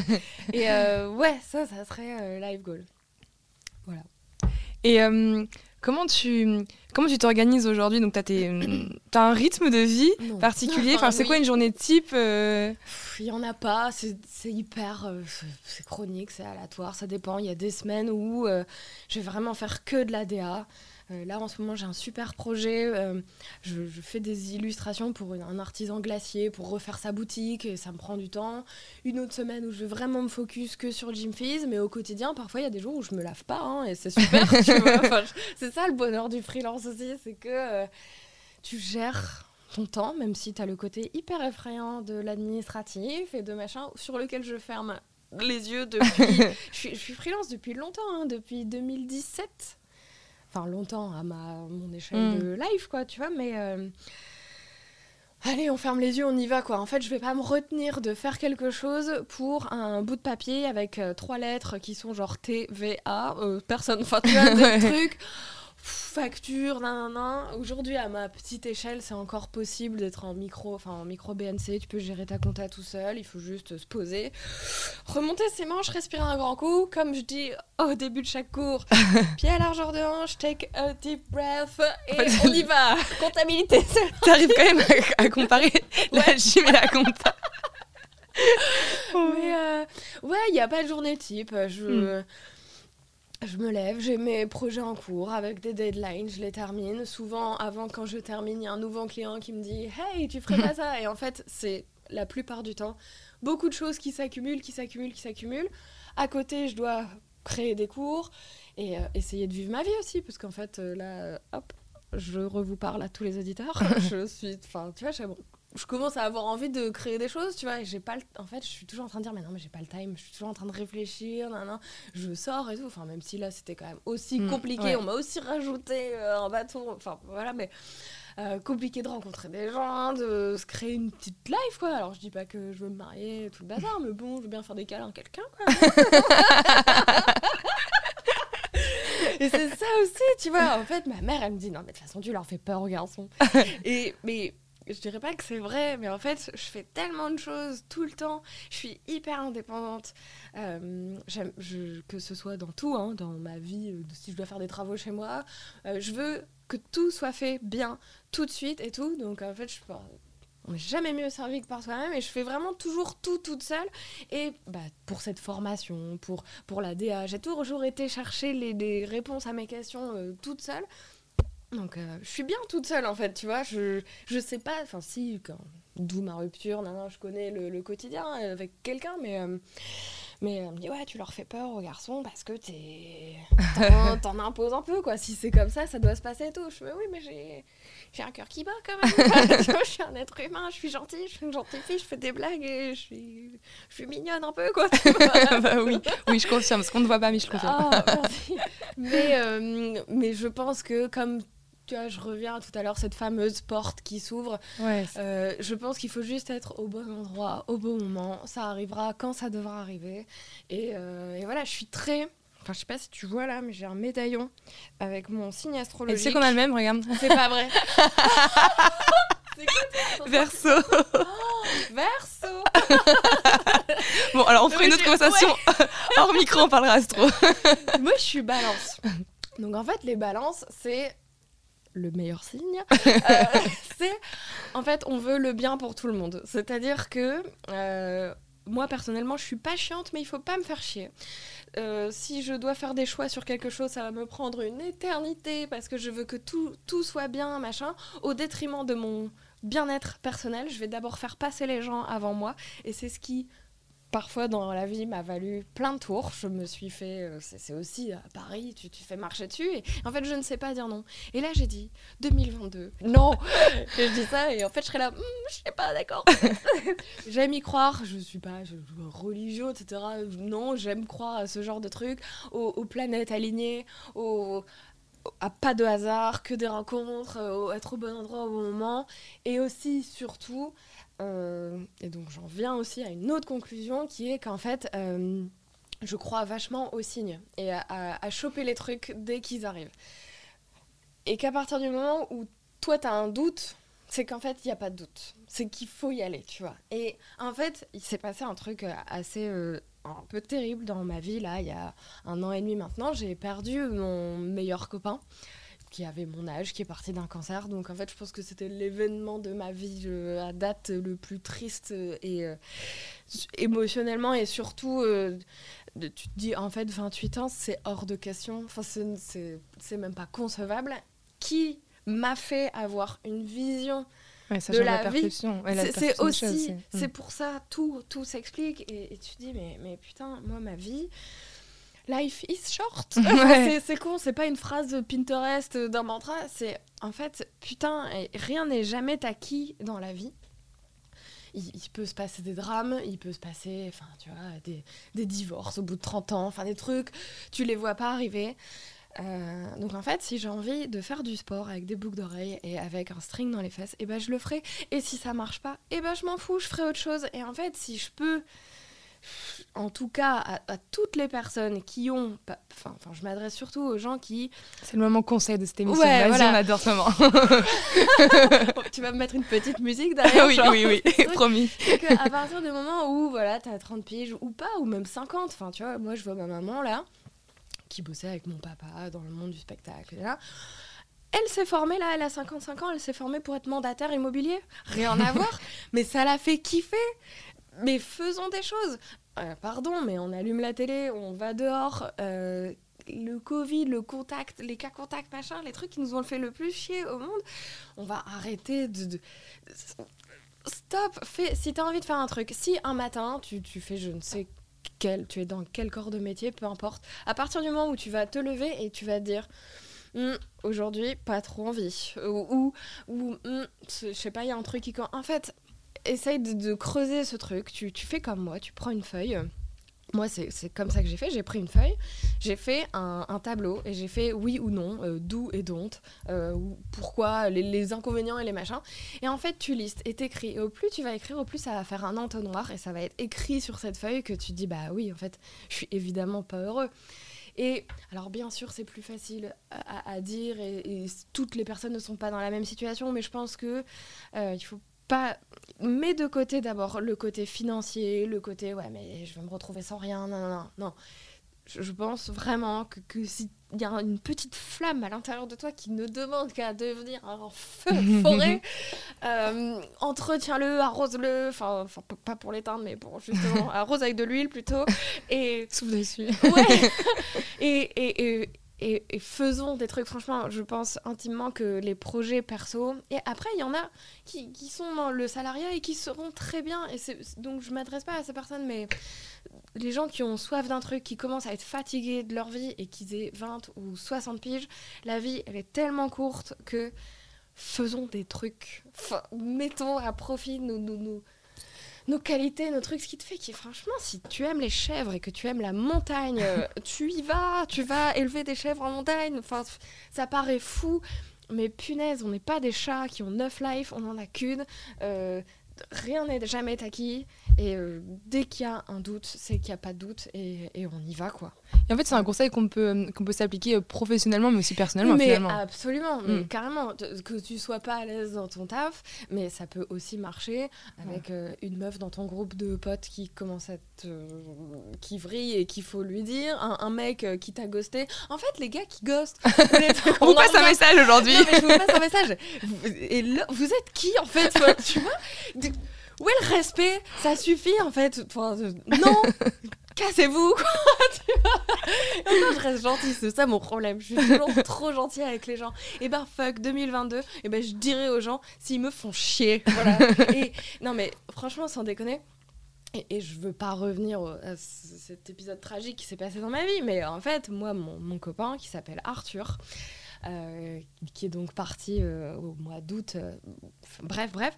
Speaker 2: Et euh, ouais, ça, ça serait euh, live goal. Voilà.
Speaker 1: Et euh, comment tu comment tu t'organises aujourd'hui? Donc, tu as, [clears throat] un rythme de vie particulier? Enfin, [laughs] C'est quoi une journée type
Speaker 2: Il n'y en a pas. C'est hyper. c'est chronique, c'est aléatoire, ça dépend. Il y a des semaines où je vais vraiment faire que de la DA. Euh, là, en ce moment, j'ai un super projet. Euh, je, fais des illustrations pour un artisan glacier pour refaire sa boutique et ça me prend du temps. Une autre semaine où je vais vraiment me focus que sur Jim Fizz, mais au quotidien, parfois, il y a des jours où je me lave pas hein, et c'est super. [laughs] c'est ça le bonheur du freelance aussi, c'est que euh, tu gères ton temps, même si tu as le côté hyper effrayant de l'administratif et de machin, sur lequel je ferme les yeux depuis. [laughs] je, suis, freelance depuis longtemps, hein, depuis 2017. Enfin, longtemps à ma, mon échelle mm. de life, quoi, tu vois, mais. Euh, allez, on ferme les yeux, on y va, quoi. En fait, je vais pas me retenir de faire quelque chose pour un bout de papier avec euh, trois lettres qui sont genre T, V, A. Euh, personne, enfin, tu vois, des [laughs] trucs facture, nan, nan, Aujourd'hui, à ma petite échelle, c'est encore possible d'être en micro, enfin en micro BNC. Tu peux gérer ta compta tout seul. Il faut juste se poser, remonter ses manches, respirer un grand coup, comme je dis au début de chaque cours. [laughs] Pied à largeur de hanche, take a deep breath et on y va. [laughs] Comptabilité.
Speaker 1: T'arrives quand même à, comparer [laughs] la gym et la compta.
Speaker 2: Mais euh, ouais, il n'y a pas de journée type. Je. Hmm je me lève, j'ai mes projets en cours avec des deadlines, je les termine. Souvent, avant quand je termine, il y a un nouveau client qui me dit Hey, tu ferais pas [laughs] ça? Et en fait, c'est la plupart du temps beaucoup de choses qui s'accumulent, qui s'accumulent, qui s'accumulent. À côté, je dois créer des cours et euh, essayer de vivre ma vie aussi, parce qu'en fait, euh, là, hop, je vous parle à tous les auditeurs. [laughs] je suis, enfin, tu vois, je, je commence à avoir envie de créer des choses, tu vois, et j'ai pas le... en fait, je suis toujours en train de dire mais non, mais j'ai pas le time, je suis toujours en train de réfléchir, nan, nan. je sors et tout, enfin même si là c'était quand même aussi mm, compliqué, on m'a aussi rajouté euh, un bâton, enfin voilà, mais euh, compliqué de rencontrer des gens, de se créer une petite life quoi. Alors je dis pas que je veux me marier tout le bazar, mais bon, je veux bien faire des câlins à quelqu'un quoi. [laughs] et c'est ça aussi, tu vois. En fait, ma mère, elle me dit non, mais de toute façon, tu leur fais peur aux garçons. [laughs] et mais je dirais pas que c'est vrai, mais en fait, je fais tellement de choses tout le temps. Je suis hyper indépendante. Euh, que ce soit dans tout, hein, dans ma vie, euh, si je dois faire des travaux chez moi, euh, je veux que tout soit fait bien, tout de suite et tout. Donc en fait, je on n'est jamais mieux servi que par soi-même et je fais vraiment toujours tout toute seule. Et bah, pour cette formation, pour, pour la DA, j'ai toujours été chercher les réponses à mes questions toute seule. Donc, euh, je suis bien toute seule, en fait, tu vois. Je, je sais pas, enfin, si, d'où ma rupture, non, non, je connais le, quotidien avec quelqu'un, mais. Euh, mais elle me dit, ouais, tu leur fais peur aux garçons parce que t'es. T'en [laughs] imposes un peu, quoi. Si c'est comme ça, ça doit se passer et tout. Je me oui, mais j'ai. J'ai un cœur qui bat quand même. [laughs] je suis un être humain, je suis gentille, je suis une gentille fille, je fais des blagues et je suis, je suis mignonne un peu, quoi. [laughs]
Speaker 1: bah oui, oui, je confirme. Parce qu'on ne voit pas, mais je confirme.
Speaker 2: Ah, mais, euh, mais je pense que comme tu vois, je reviens à tout à l'heure, cette fameuse porte qui s'ouvre. Euh, je pense qu'il faut juste être au bon endroit, au bon moment. Ça arrivera quand ça devra arriver. Et, euh, voilà, je suis très. Enfin, je sais pas si tu vois là, mais j'ai un médaillon avec mon signe astrologique.
Speaker 1: Et c'est qu'on a le même, regarde.
Speaker 2: C'est pas vrai. [laughs]
Speaker 1: Verso.
Speaker 2: Oh, verso. [laughs]
Speaker 1: bon, alors on ferait une autre conversation [laughs] hors micro, on parlera astro.
Speaker 2: Moi, je suis balance. Donc en fait, les balances, c'est le meilleur signe, [laughs] euh, c'est en fait on veut le bien pour tout le monde. C'est-à-dire que euh, moi personnellement je suis pas chiante mais il faut pas me faire chier. Euh, si je dois faire des choix sur quelque chose, ça va me prendre une éternité parce que je veux que tout, tout soit bien, machin, au détriment de mon bien-être personnel. Je vais d'abord faire passer les gens avant moi et c'est ce qui parfois dans la vie m'a valu plein de tours. Je me suis fait, euh, c'est aussi à Paris, tu, tu fais marcher dessus. Et en fait, je ne sais pas dire non. Et là, j'ai dit 2022, non. et je dis ça et en fait, je serais là, hmm, je sais pas, d'accord. [laughs] j'aime y croire. Je suis pas religieux, etc. Non, j'aime croire à ce genre de trucs, aux, planètes alignées, aux à pas de hasard, que des rencontres, euh, être au bon endroit au bon moment, et aussi, surtout, euh, et donc j'en viens aussi à une autre conclusion qui est qu'en fait, euh, je crois vachement aux signes et à, choper les trucs dès qu'ils arrivent. Et qu'à partir du moment où toi, tu as un doute, c'est qu'en fait, il n'y a pas de doute. C'est qu'il faut y aller, tu vois. Et en fait, il s'est passé un truc euh, assez... un peu terrible dans ma vie, là, il y a un an et demi maintenant. J'ai perdu mon meilleur copain qui avait mon âge, qui est parti d'un cancer. Donc en fait, je pense que c'était l'événement de ma vie à date le plus triste et euh, émotionnellement et surtout, euh, tu te dis en fait 28 ans, c'est hors de question. Enfin, c'est même pas concevable. Qui m'a fait avoir une vision de la, vie C'est aussi, c'est mm. pour ça tout tout s'explique et, et, tu te dis mais mais putain moi ma vie Life is short. [laughs] [laughs] c'est con, c'est pas une phrase de Pinterest d'un mantra, c'est en fait, putain, rien n'est jamais acquis dans la vie. Il, peut se passer des drames, il peut se passer, enfin, tu vois, des, des, divorces au bout de 30 ans, enfin, des trucs, tu les vois pas arriver. Euh, donc en fait, si j'ai envie de faire du sport avec des boucles d'oreilles et avec un string dans les fesses, et eh ben je le ferai. Et si ça marche pas, et eh ben je m'en fous, je ferai autre chose. Et en fait, si je peux en tout cas à, toutes les personnes qui ont enfin je m'adresse surtout aux gens qui
Speaker 1: c'est le moment conseil de cette émission. Ouais, vas-y on adore ce moment. [laughs]
Speaker 2: Tu vas me mettre une petite musique derrière
Speaker 1: oui, oui oui [laughs] promis.
Speaker 2: à partir du moment où voilà t'as 30 piges ou pas ou même 50 enfin tu vois moi je vois ma maman là qui bossait avec mon papa dans le monde du spectacle là elle s'est formée là, elle a 55 ans, elle s'est formée pour être mandataire immobilier. Rien à [laughs] voir, mais ça l'a fait kiffer mais faisons des choses. Euh, pardon, mais on allume la télé, on va dehors. Euh, le Covid, le contact, les cas contacts, machin, les trucs qui nous ont fait le plus chier au monde, on va arrêter de. Stop fais, Si tu as envie de faire un truc, si un matin tu, fais je ne sais quel, tu es dans quel corps de métier, peu importe, à partir du moment où tu vas te lever et tu vas dire. Hum, aujourd'hui, pas trop envie. Ou, ou, hum, je sais pas, il y a un truc qui. En fait, essaye de, creuser ce truc. Tu, fais comme moi, tu prends une feuille. Moi, c'est comme ça que j'ai fait. J'ai pris une feuille, j'ai fait un, tableau et j'ai fait oui ou non, euh, et don't, euh, pourquoi, les, inconvénients et les machins. Et en fait, tu listes et t'écris. Et au plus tu vas écrire, au plus ça va faire un entonnoir et ça va être écrit sur cette feuille que tu dis bah oui, en fait, je suis évidemment pas heureux. Et alors bien sûr, c'est plus facile à, dire et, toutes les personnes ne sont pas dans la même situation, mais je pense que euh, il faut pas mets de côté d'abord le côté financier, le côté ouais mais je vais me retrouver sans rien, non non non. Je, pense vraiment que, que s'il y a une petite flamme à l'intérieur de toi qui ne demande qu'à devenir un feu de [laughs] forêt, euh, entretiens-le, arrose-le, enfin pas pour l'éteindre mais pour justement [laughs] arrose avec de l'huile plutôt et
Speaker 1: souffle dessus.
Speaker 2: Ouais. [laughs] et, et, et et, faisons des trucs. Franchement, je pense intimement que les projets perso. Et après, il y en a qui, qui, sont dans le salariat et qui seront très bien. Et donc, je m'adresse pas à ces personnes, mais les gens qui ont soif d'un truc, qui commencent à être fatigués de leur vie et qu'ils aient 20 ou 60 piges, la vie, elle est tellement courte que faisons des trucs. mettons à profit nous, nous nos qualités, nos trucs, ce qui te fait qui, franchement, si tu aimes les chèvres et que tu aimes la montagne, euh, [laughs] tu y vas, tu vas élever des chèvres en montagne. Enfin, ça paraît fou, mais punaise, on n'est pas des chats qui ont neuf lives, on en a qu'une. Euh, rien n'est jamais acquis. Et euh, dès qu'il y a un doute, c'est qu'il n'y a pas de doute et, et, on y va, quoi.
Speaker 1: Et en fait, c'est un conseil qu'on peut, qu'on peut s'appliquer euh, professionnellement, mais aussi personnellement,
Speaker 2: mais
Speaker 1: finalement.
Speaker 2: Absolument, mais mm. carrément. Que tu sois pas à l'aise dans ton taf, mais ça peut aussi marcher avec euh, une meuf dans ton groupe de potes qui commence à te... qui vrille et qu'il faut lui dire, un, mec qui t'a ghosté. En fait, les gars qui ghostent...
Speaker 1: on vous [laughs] passe un message aujourd'hui.
Speaker 2: je vous passe un message. Et là, vous êtes qui, en fait Tu vois? [laughs] Où est le respect? Ça suffit en fait. Euh, non [laughs] Cassez-vous [laughs] Et encore, je reste gentille, c'est ça mon problème. Je suis toujours [laughs] trop gentille avec les gens. Et ben fuck, 2022, et ben je dirais aux gens s'ils me font chier. Voilà. [laughs] et non mais franchement, sans déconner, et, je veux pas revenir à cet épisode tragique qui s'est passé dans ma vie, mais en fait, moi, mon, copain qui s'appelle Arthur, euh, qui est donc parti euh, au mois d'août, bref, bref,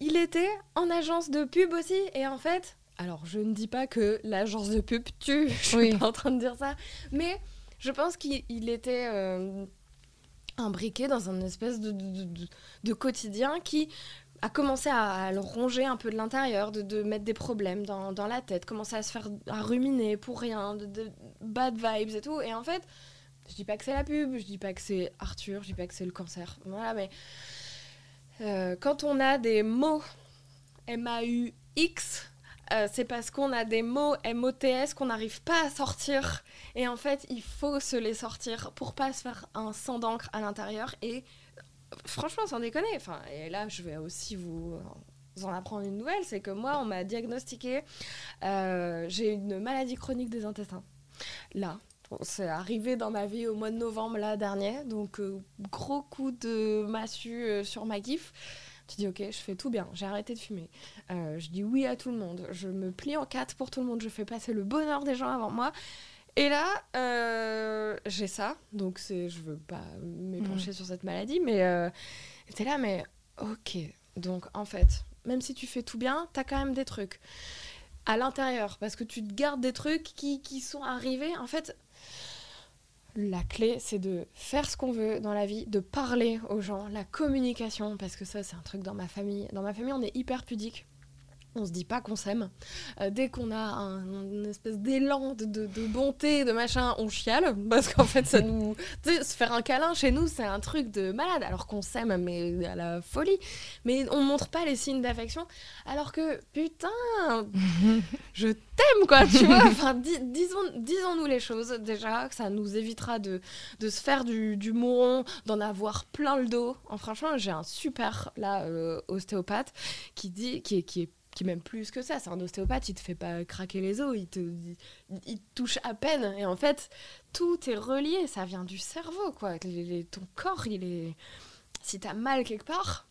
Speaker 2: il était en agence de pub aussi, et en fait, alors je ne dis pas que l'agence de pub tue, [laughs] je suis pas en train de dire ça, mais je pense qu'il était euh, imbriqué dans un espèce de, de, quotidien qui a commencé à, le ronger un peu de l'intérieur, de, mettre des problèmes dans, dans, la tête, commencer à se faire à ruminer pour rien, de, bad vibes et tout. Et en fait, je dis pas que c'est la pub, je dis pas que c'est Arthur, je dis pas que c'est le cancer, voilà, mais euh, quand on a des mots M-A-U-X, euh, c'est parce qu'on a des mots M-O-T-S qu'on n'arrive pas à sortir. Et en fait, il faut se les sortir pour pas se faire un sang d'encre à l'intérieur. Et franchement, sans déconner, enfin, et là, je vais aussi vous en apprendre une nouvelle, c'est que moi, on m'a diagnostiqué, euh, j'ai une maladie chronique des intestins. Là, c'est arrivé dans ma vie au mois de novembre là dernier, donc euh, gros coup de massue euh, sur ma gif. Tu dis ok, je fais tout bien, j'ai arrêté de fumer. Euh, je dis oui à tout le monde, je me plie en quatre pour tout le monde, je fais passer le bonheur des gens avant moi. Et là, euh, j'ai ça, donc c'est, je veux pas m'épancher sur cette maladie, mais euh, t'es là, mais ok. Donc en fait, même si tu fais tout bien, t'as quand même des trucs à l'intérieur, parce que tu te gardes des trucs qui, qui sont arrivés. En fait, la clé, c'est de faire ce qu'on veut dans la vie, de parler aux gens, la communication, parce que ça, c'est un truc dans ma famille. Dans ma famille, on est hyper pudique on se dit pas qu'on s'aime. Euh, dès qu'on a un, une espèce d'élan de, bonté, de machin, on chiale. [laughs] Parce qu'en fait, ça nous. se faire un câlin chez nous, c'est un truc de malade. Alors qu'on s'aime, mais à la folie. Mais on montre pas les signes d'affection. Alors que, putain, [laughs] je t'aime, quoi, tu vois. Enfin, disons, disons-nous les choses déjà, que ça nous évitera de, de se faire du, du mouron, d'en avoir plein le dos. En, franchement, j'ai un super, là, euh, ostéopathe qui dit, qui est, qui est qui même plus que ça. C'est un ostéopathe, il te fait pas craquer les os, il te, il, touche à peine. Et en fait, tout est relié, ça vient du cerveau, quoi. ton corps, il est. Si t'as mal quelque part,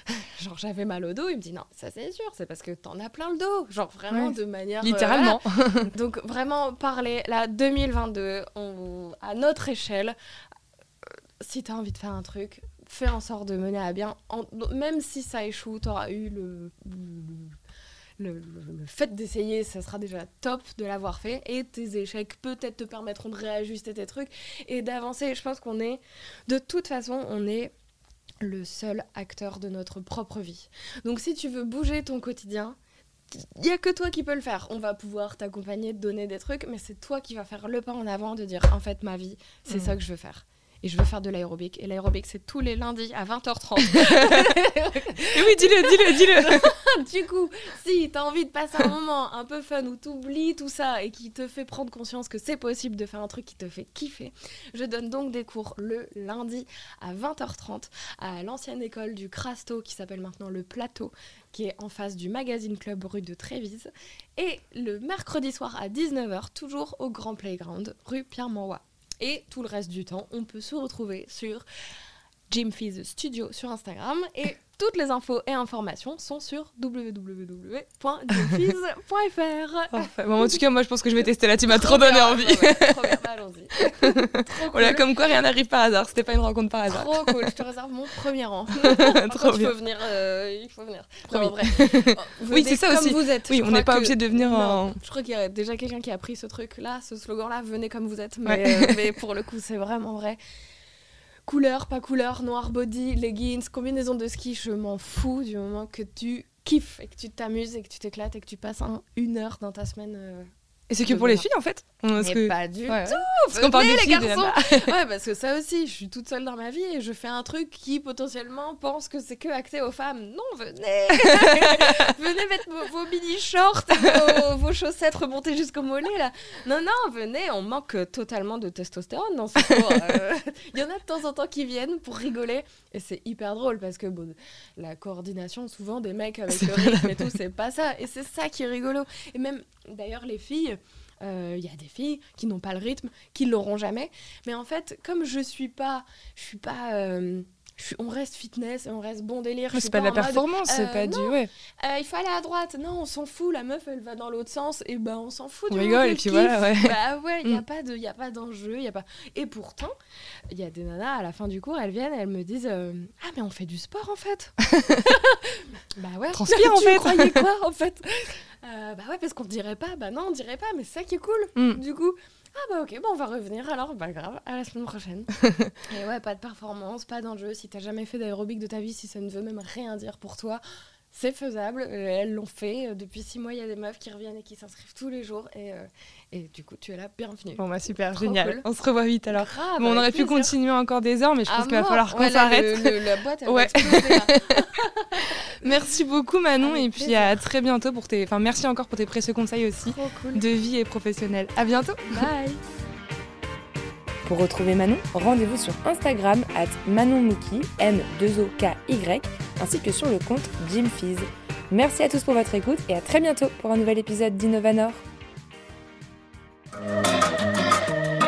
Speaker 2: [laughs] genre j'avais mal au dos, il me dit non, ça c'est sûr, c'est parce que t'en as plein le dos. Genre vraiment de manière.
Speaker 1: Euh, Littéralement. [laughs]
Speaker 2: Donc vraiment parler, là, 2022, on, à notre échelle, euh, si t'as envie de faire un truc, fais en sorte de mener à bien. même si ça échoue, t'auras eu le le, fait d'essayer, ça sera déjà top de l'avoir fait. Et tes échecs peut-être te permettront de réajuster tes trucs et d'avancer. Je pense qu'on est, de toute façon, on est le seul acteur de notre propre vie. Donc si tu veux bouger ton quotidien, il n'y a que toi qui peux le faire. On va pouvoir t'accompagner, te donner des trucs, mais c'est toi qui vas faire le pas en avant de dire en fait ma vie, c'est mmh. ça que je veux faire et je veux faire de l'aérobic. Et l'aérobic, c'est tous les lundis à 20h30.
Speaker 1: et [laughs] [laughs] oui, dis-le, dis-le, dis-le. [laughs]
Speaker 2: du coup, si tu as envie de passer un moment un peu fun où tu oublies tout ça et qui te fait prendre conscience que c'est possible de faire un truc qui te fait kiffer, je donne donc des cours le lundi à 20h30 à l'ancienne école du Crasto qui s'appelle maintenant le Plateau qui est en face du Magazine Club rue de Trévise, et le mercredi soir à 19h, toujours au Grand Playground, rue Pierre-Mauroy. Et tout le reste du temps, on peut se retrouver sur Jim Fizz Studio sur Instagram. Et [laughs] toutes les infos et informations sont sur www.jimfizz.fr.
Speaker 1: Bon, en tout cas, moi, je pense que je vais tester là. Tu m'as trop, donné envie. trop bien, bah, allons-y. [laughs] Voilà, comme quoi rien n'arrive par hasard. C'était pas une rencontre par hasard.
Speaker 2: Trop cool. Je te réserve mon premier rang. [laughs] trop bien. Il faut venir. Euh, il faut venir. Non, vrai.
Speaker 1: oui, c'est ça aussi.
Speaker 2: Vous êtes.
Speaker 1: Oui, on n'est pas obligé de venir en.
Speaker 2: Je crois qu'il y a déjà quelqu'un qui a pris ce truc-là, ce slogan-là. Venez comme vous êtes. Mais, euh, mais pour le coup, c'est vraiment vrai. Couleur, pas couleur, noir body, leggings, combinaison de ski, je m'en fous du moment que tu kiffes et que tu t'amuses et que tu t'éclates et que tu passes une heure dans ta semaine euh,
Speaker 1: et c'est que pour les filles en fait
Speaker 2: Mais pas du tout Parce qu'on parle des les garçons Ouais, parce que ça aussi, je suis toute seule dans ma vie et je fais un truc qui potentiellement pense que c'est que acté aux femmes. Non, venez [laughs] Venez mettre vos, mini-shorts et vos, chaussettes remontées jusqu'au mollet là. Non, non, venez, on manque totalement de testostérone dans ce cours. [laughs] Euh. Il y en a de temps en temps qui viennent pour rigoler et c'est hyper drôle parce que bon, la coordination, souvent des mecs avec le rythme et tout, c'est pas ça. Et c'est ça qui est rigolo. Et même, d'ailleurs, les filles il euh, y a des filles qui n'ont pas le rythme, qui l'auront jamais. Mais en fait, comme je suis pas, je suis pas, euh, on reste fitness on reste bon délire.
Speaker 1: c'est pas, de la performance, c'est pas euh, du. Ouais.
Speaker 2: il faut aller à droite. Non, on s'en fout. La meuf, elle va dans l'autre sens. Et ben, on s'en fout.
Speaker 1: On rigole et puis voilà. Ouais.
Speaker 2: Bah ouais, il y a mm. pas de, y a pas d'enjeu, il y a pas. Et pourtant, il y a des nanas à la fin du cours, elles viennent, elles me disent, ah mais on fait du sport en fait. [laughs] bah ouais.
Speaker 1: Transpire [laughs] en fait.
Speaker 2: Tu croyais [laughs] quoi en fait? Euh, bah ouais, parce qu'on dirait pas. Bah non, on dirait pas, mais c'est ça qui est cool. Mm. Du coup, ah bah ok, bon, on va revenir alors, pas grave, à la semaine prochaine. [laughs] et ouais, pas de performance, pas d'enjeu. Si t'as jamais fait d'aérobic de ta vie, si ça ne veut même rien dire pour toi, c'est faisable. Elles l'ont fait. Depuis six mois, il y a des meufs qui reviennent et qui s'inscrivent tous les jours. Et, euh, et du coup, tu es là, bienvenue.
Speaker 1: Bon, bah super, génial. On se revoit vite alors. bon, on aurait pu continuer encore des heures, mais je pense qu'il va falloir qu'on s'arrête.
Speaker 2: La boîte, elle
Speaker 1: ouais. [laughs] merci beaucoup, Manon. et puis à très bientôt pour tes. Enfin, merci encore pour tes précieux conseils aussi de vie et professionnelle. À bientôt.
Speaker 2: Bye.
Speaker 1: Pour retrouver Manon, rendez-vous sur Instagram at ManonMouki, M2OKY, ainsi que sur le compte Jim Merci à tous pour votre écoute et à très bientôt pour un nouvel épisode d'Innovanor. Thank you.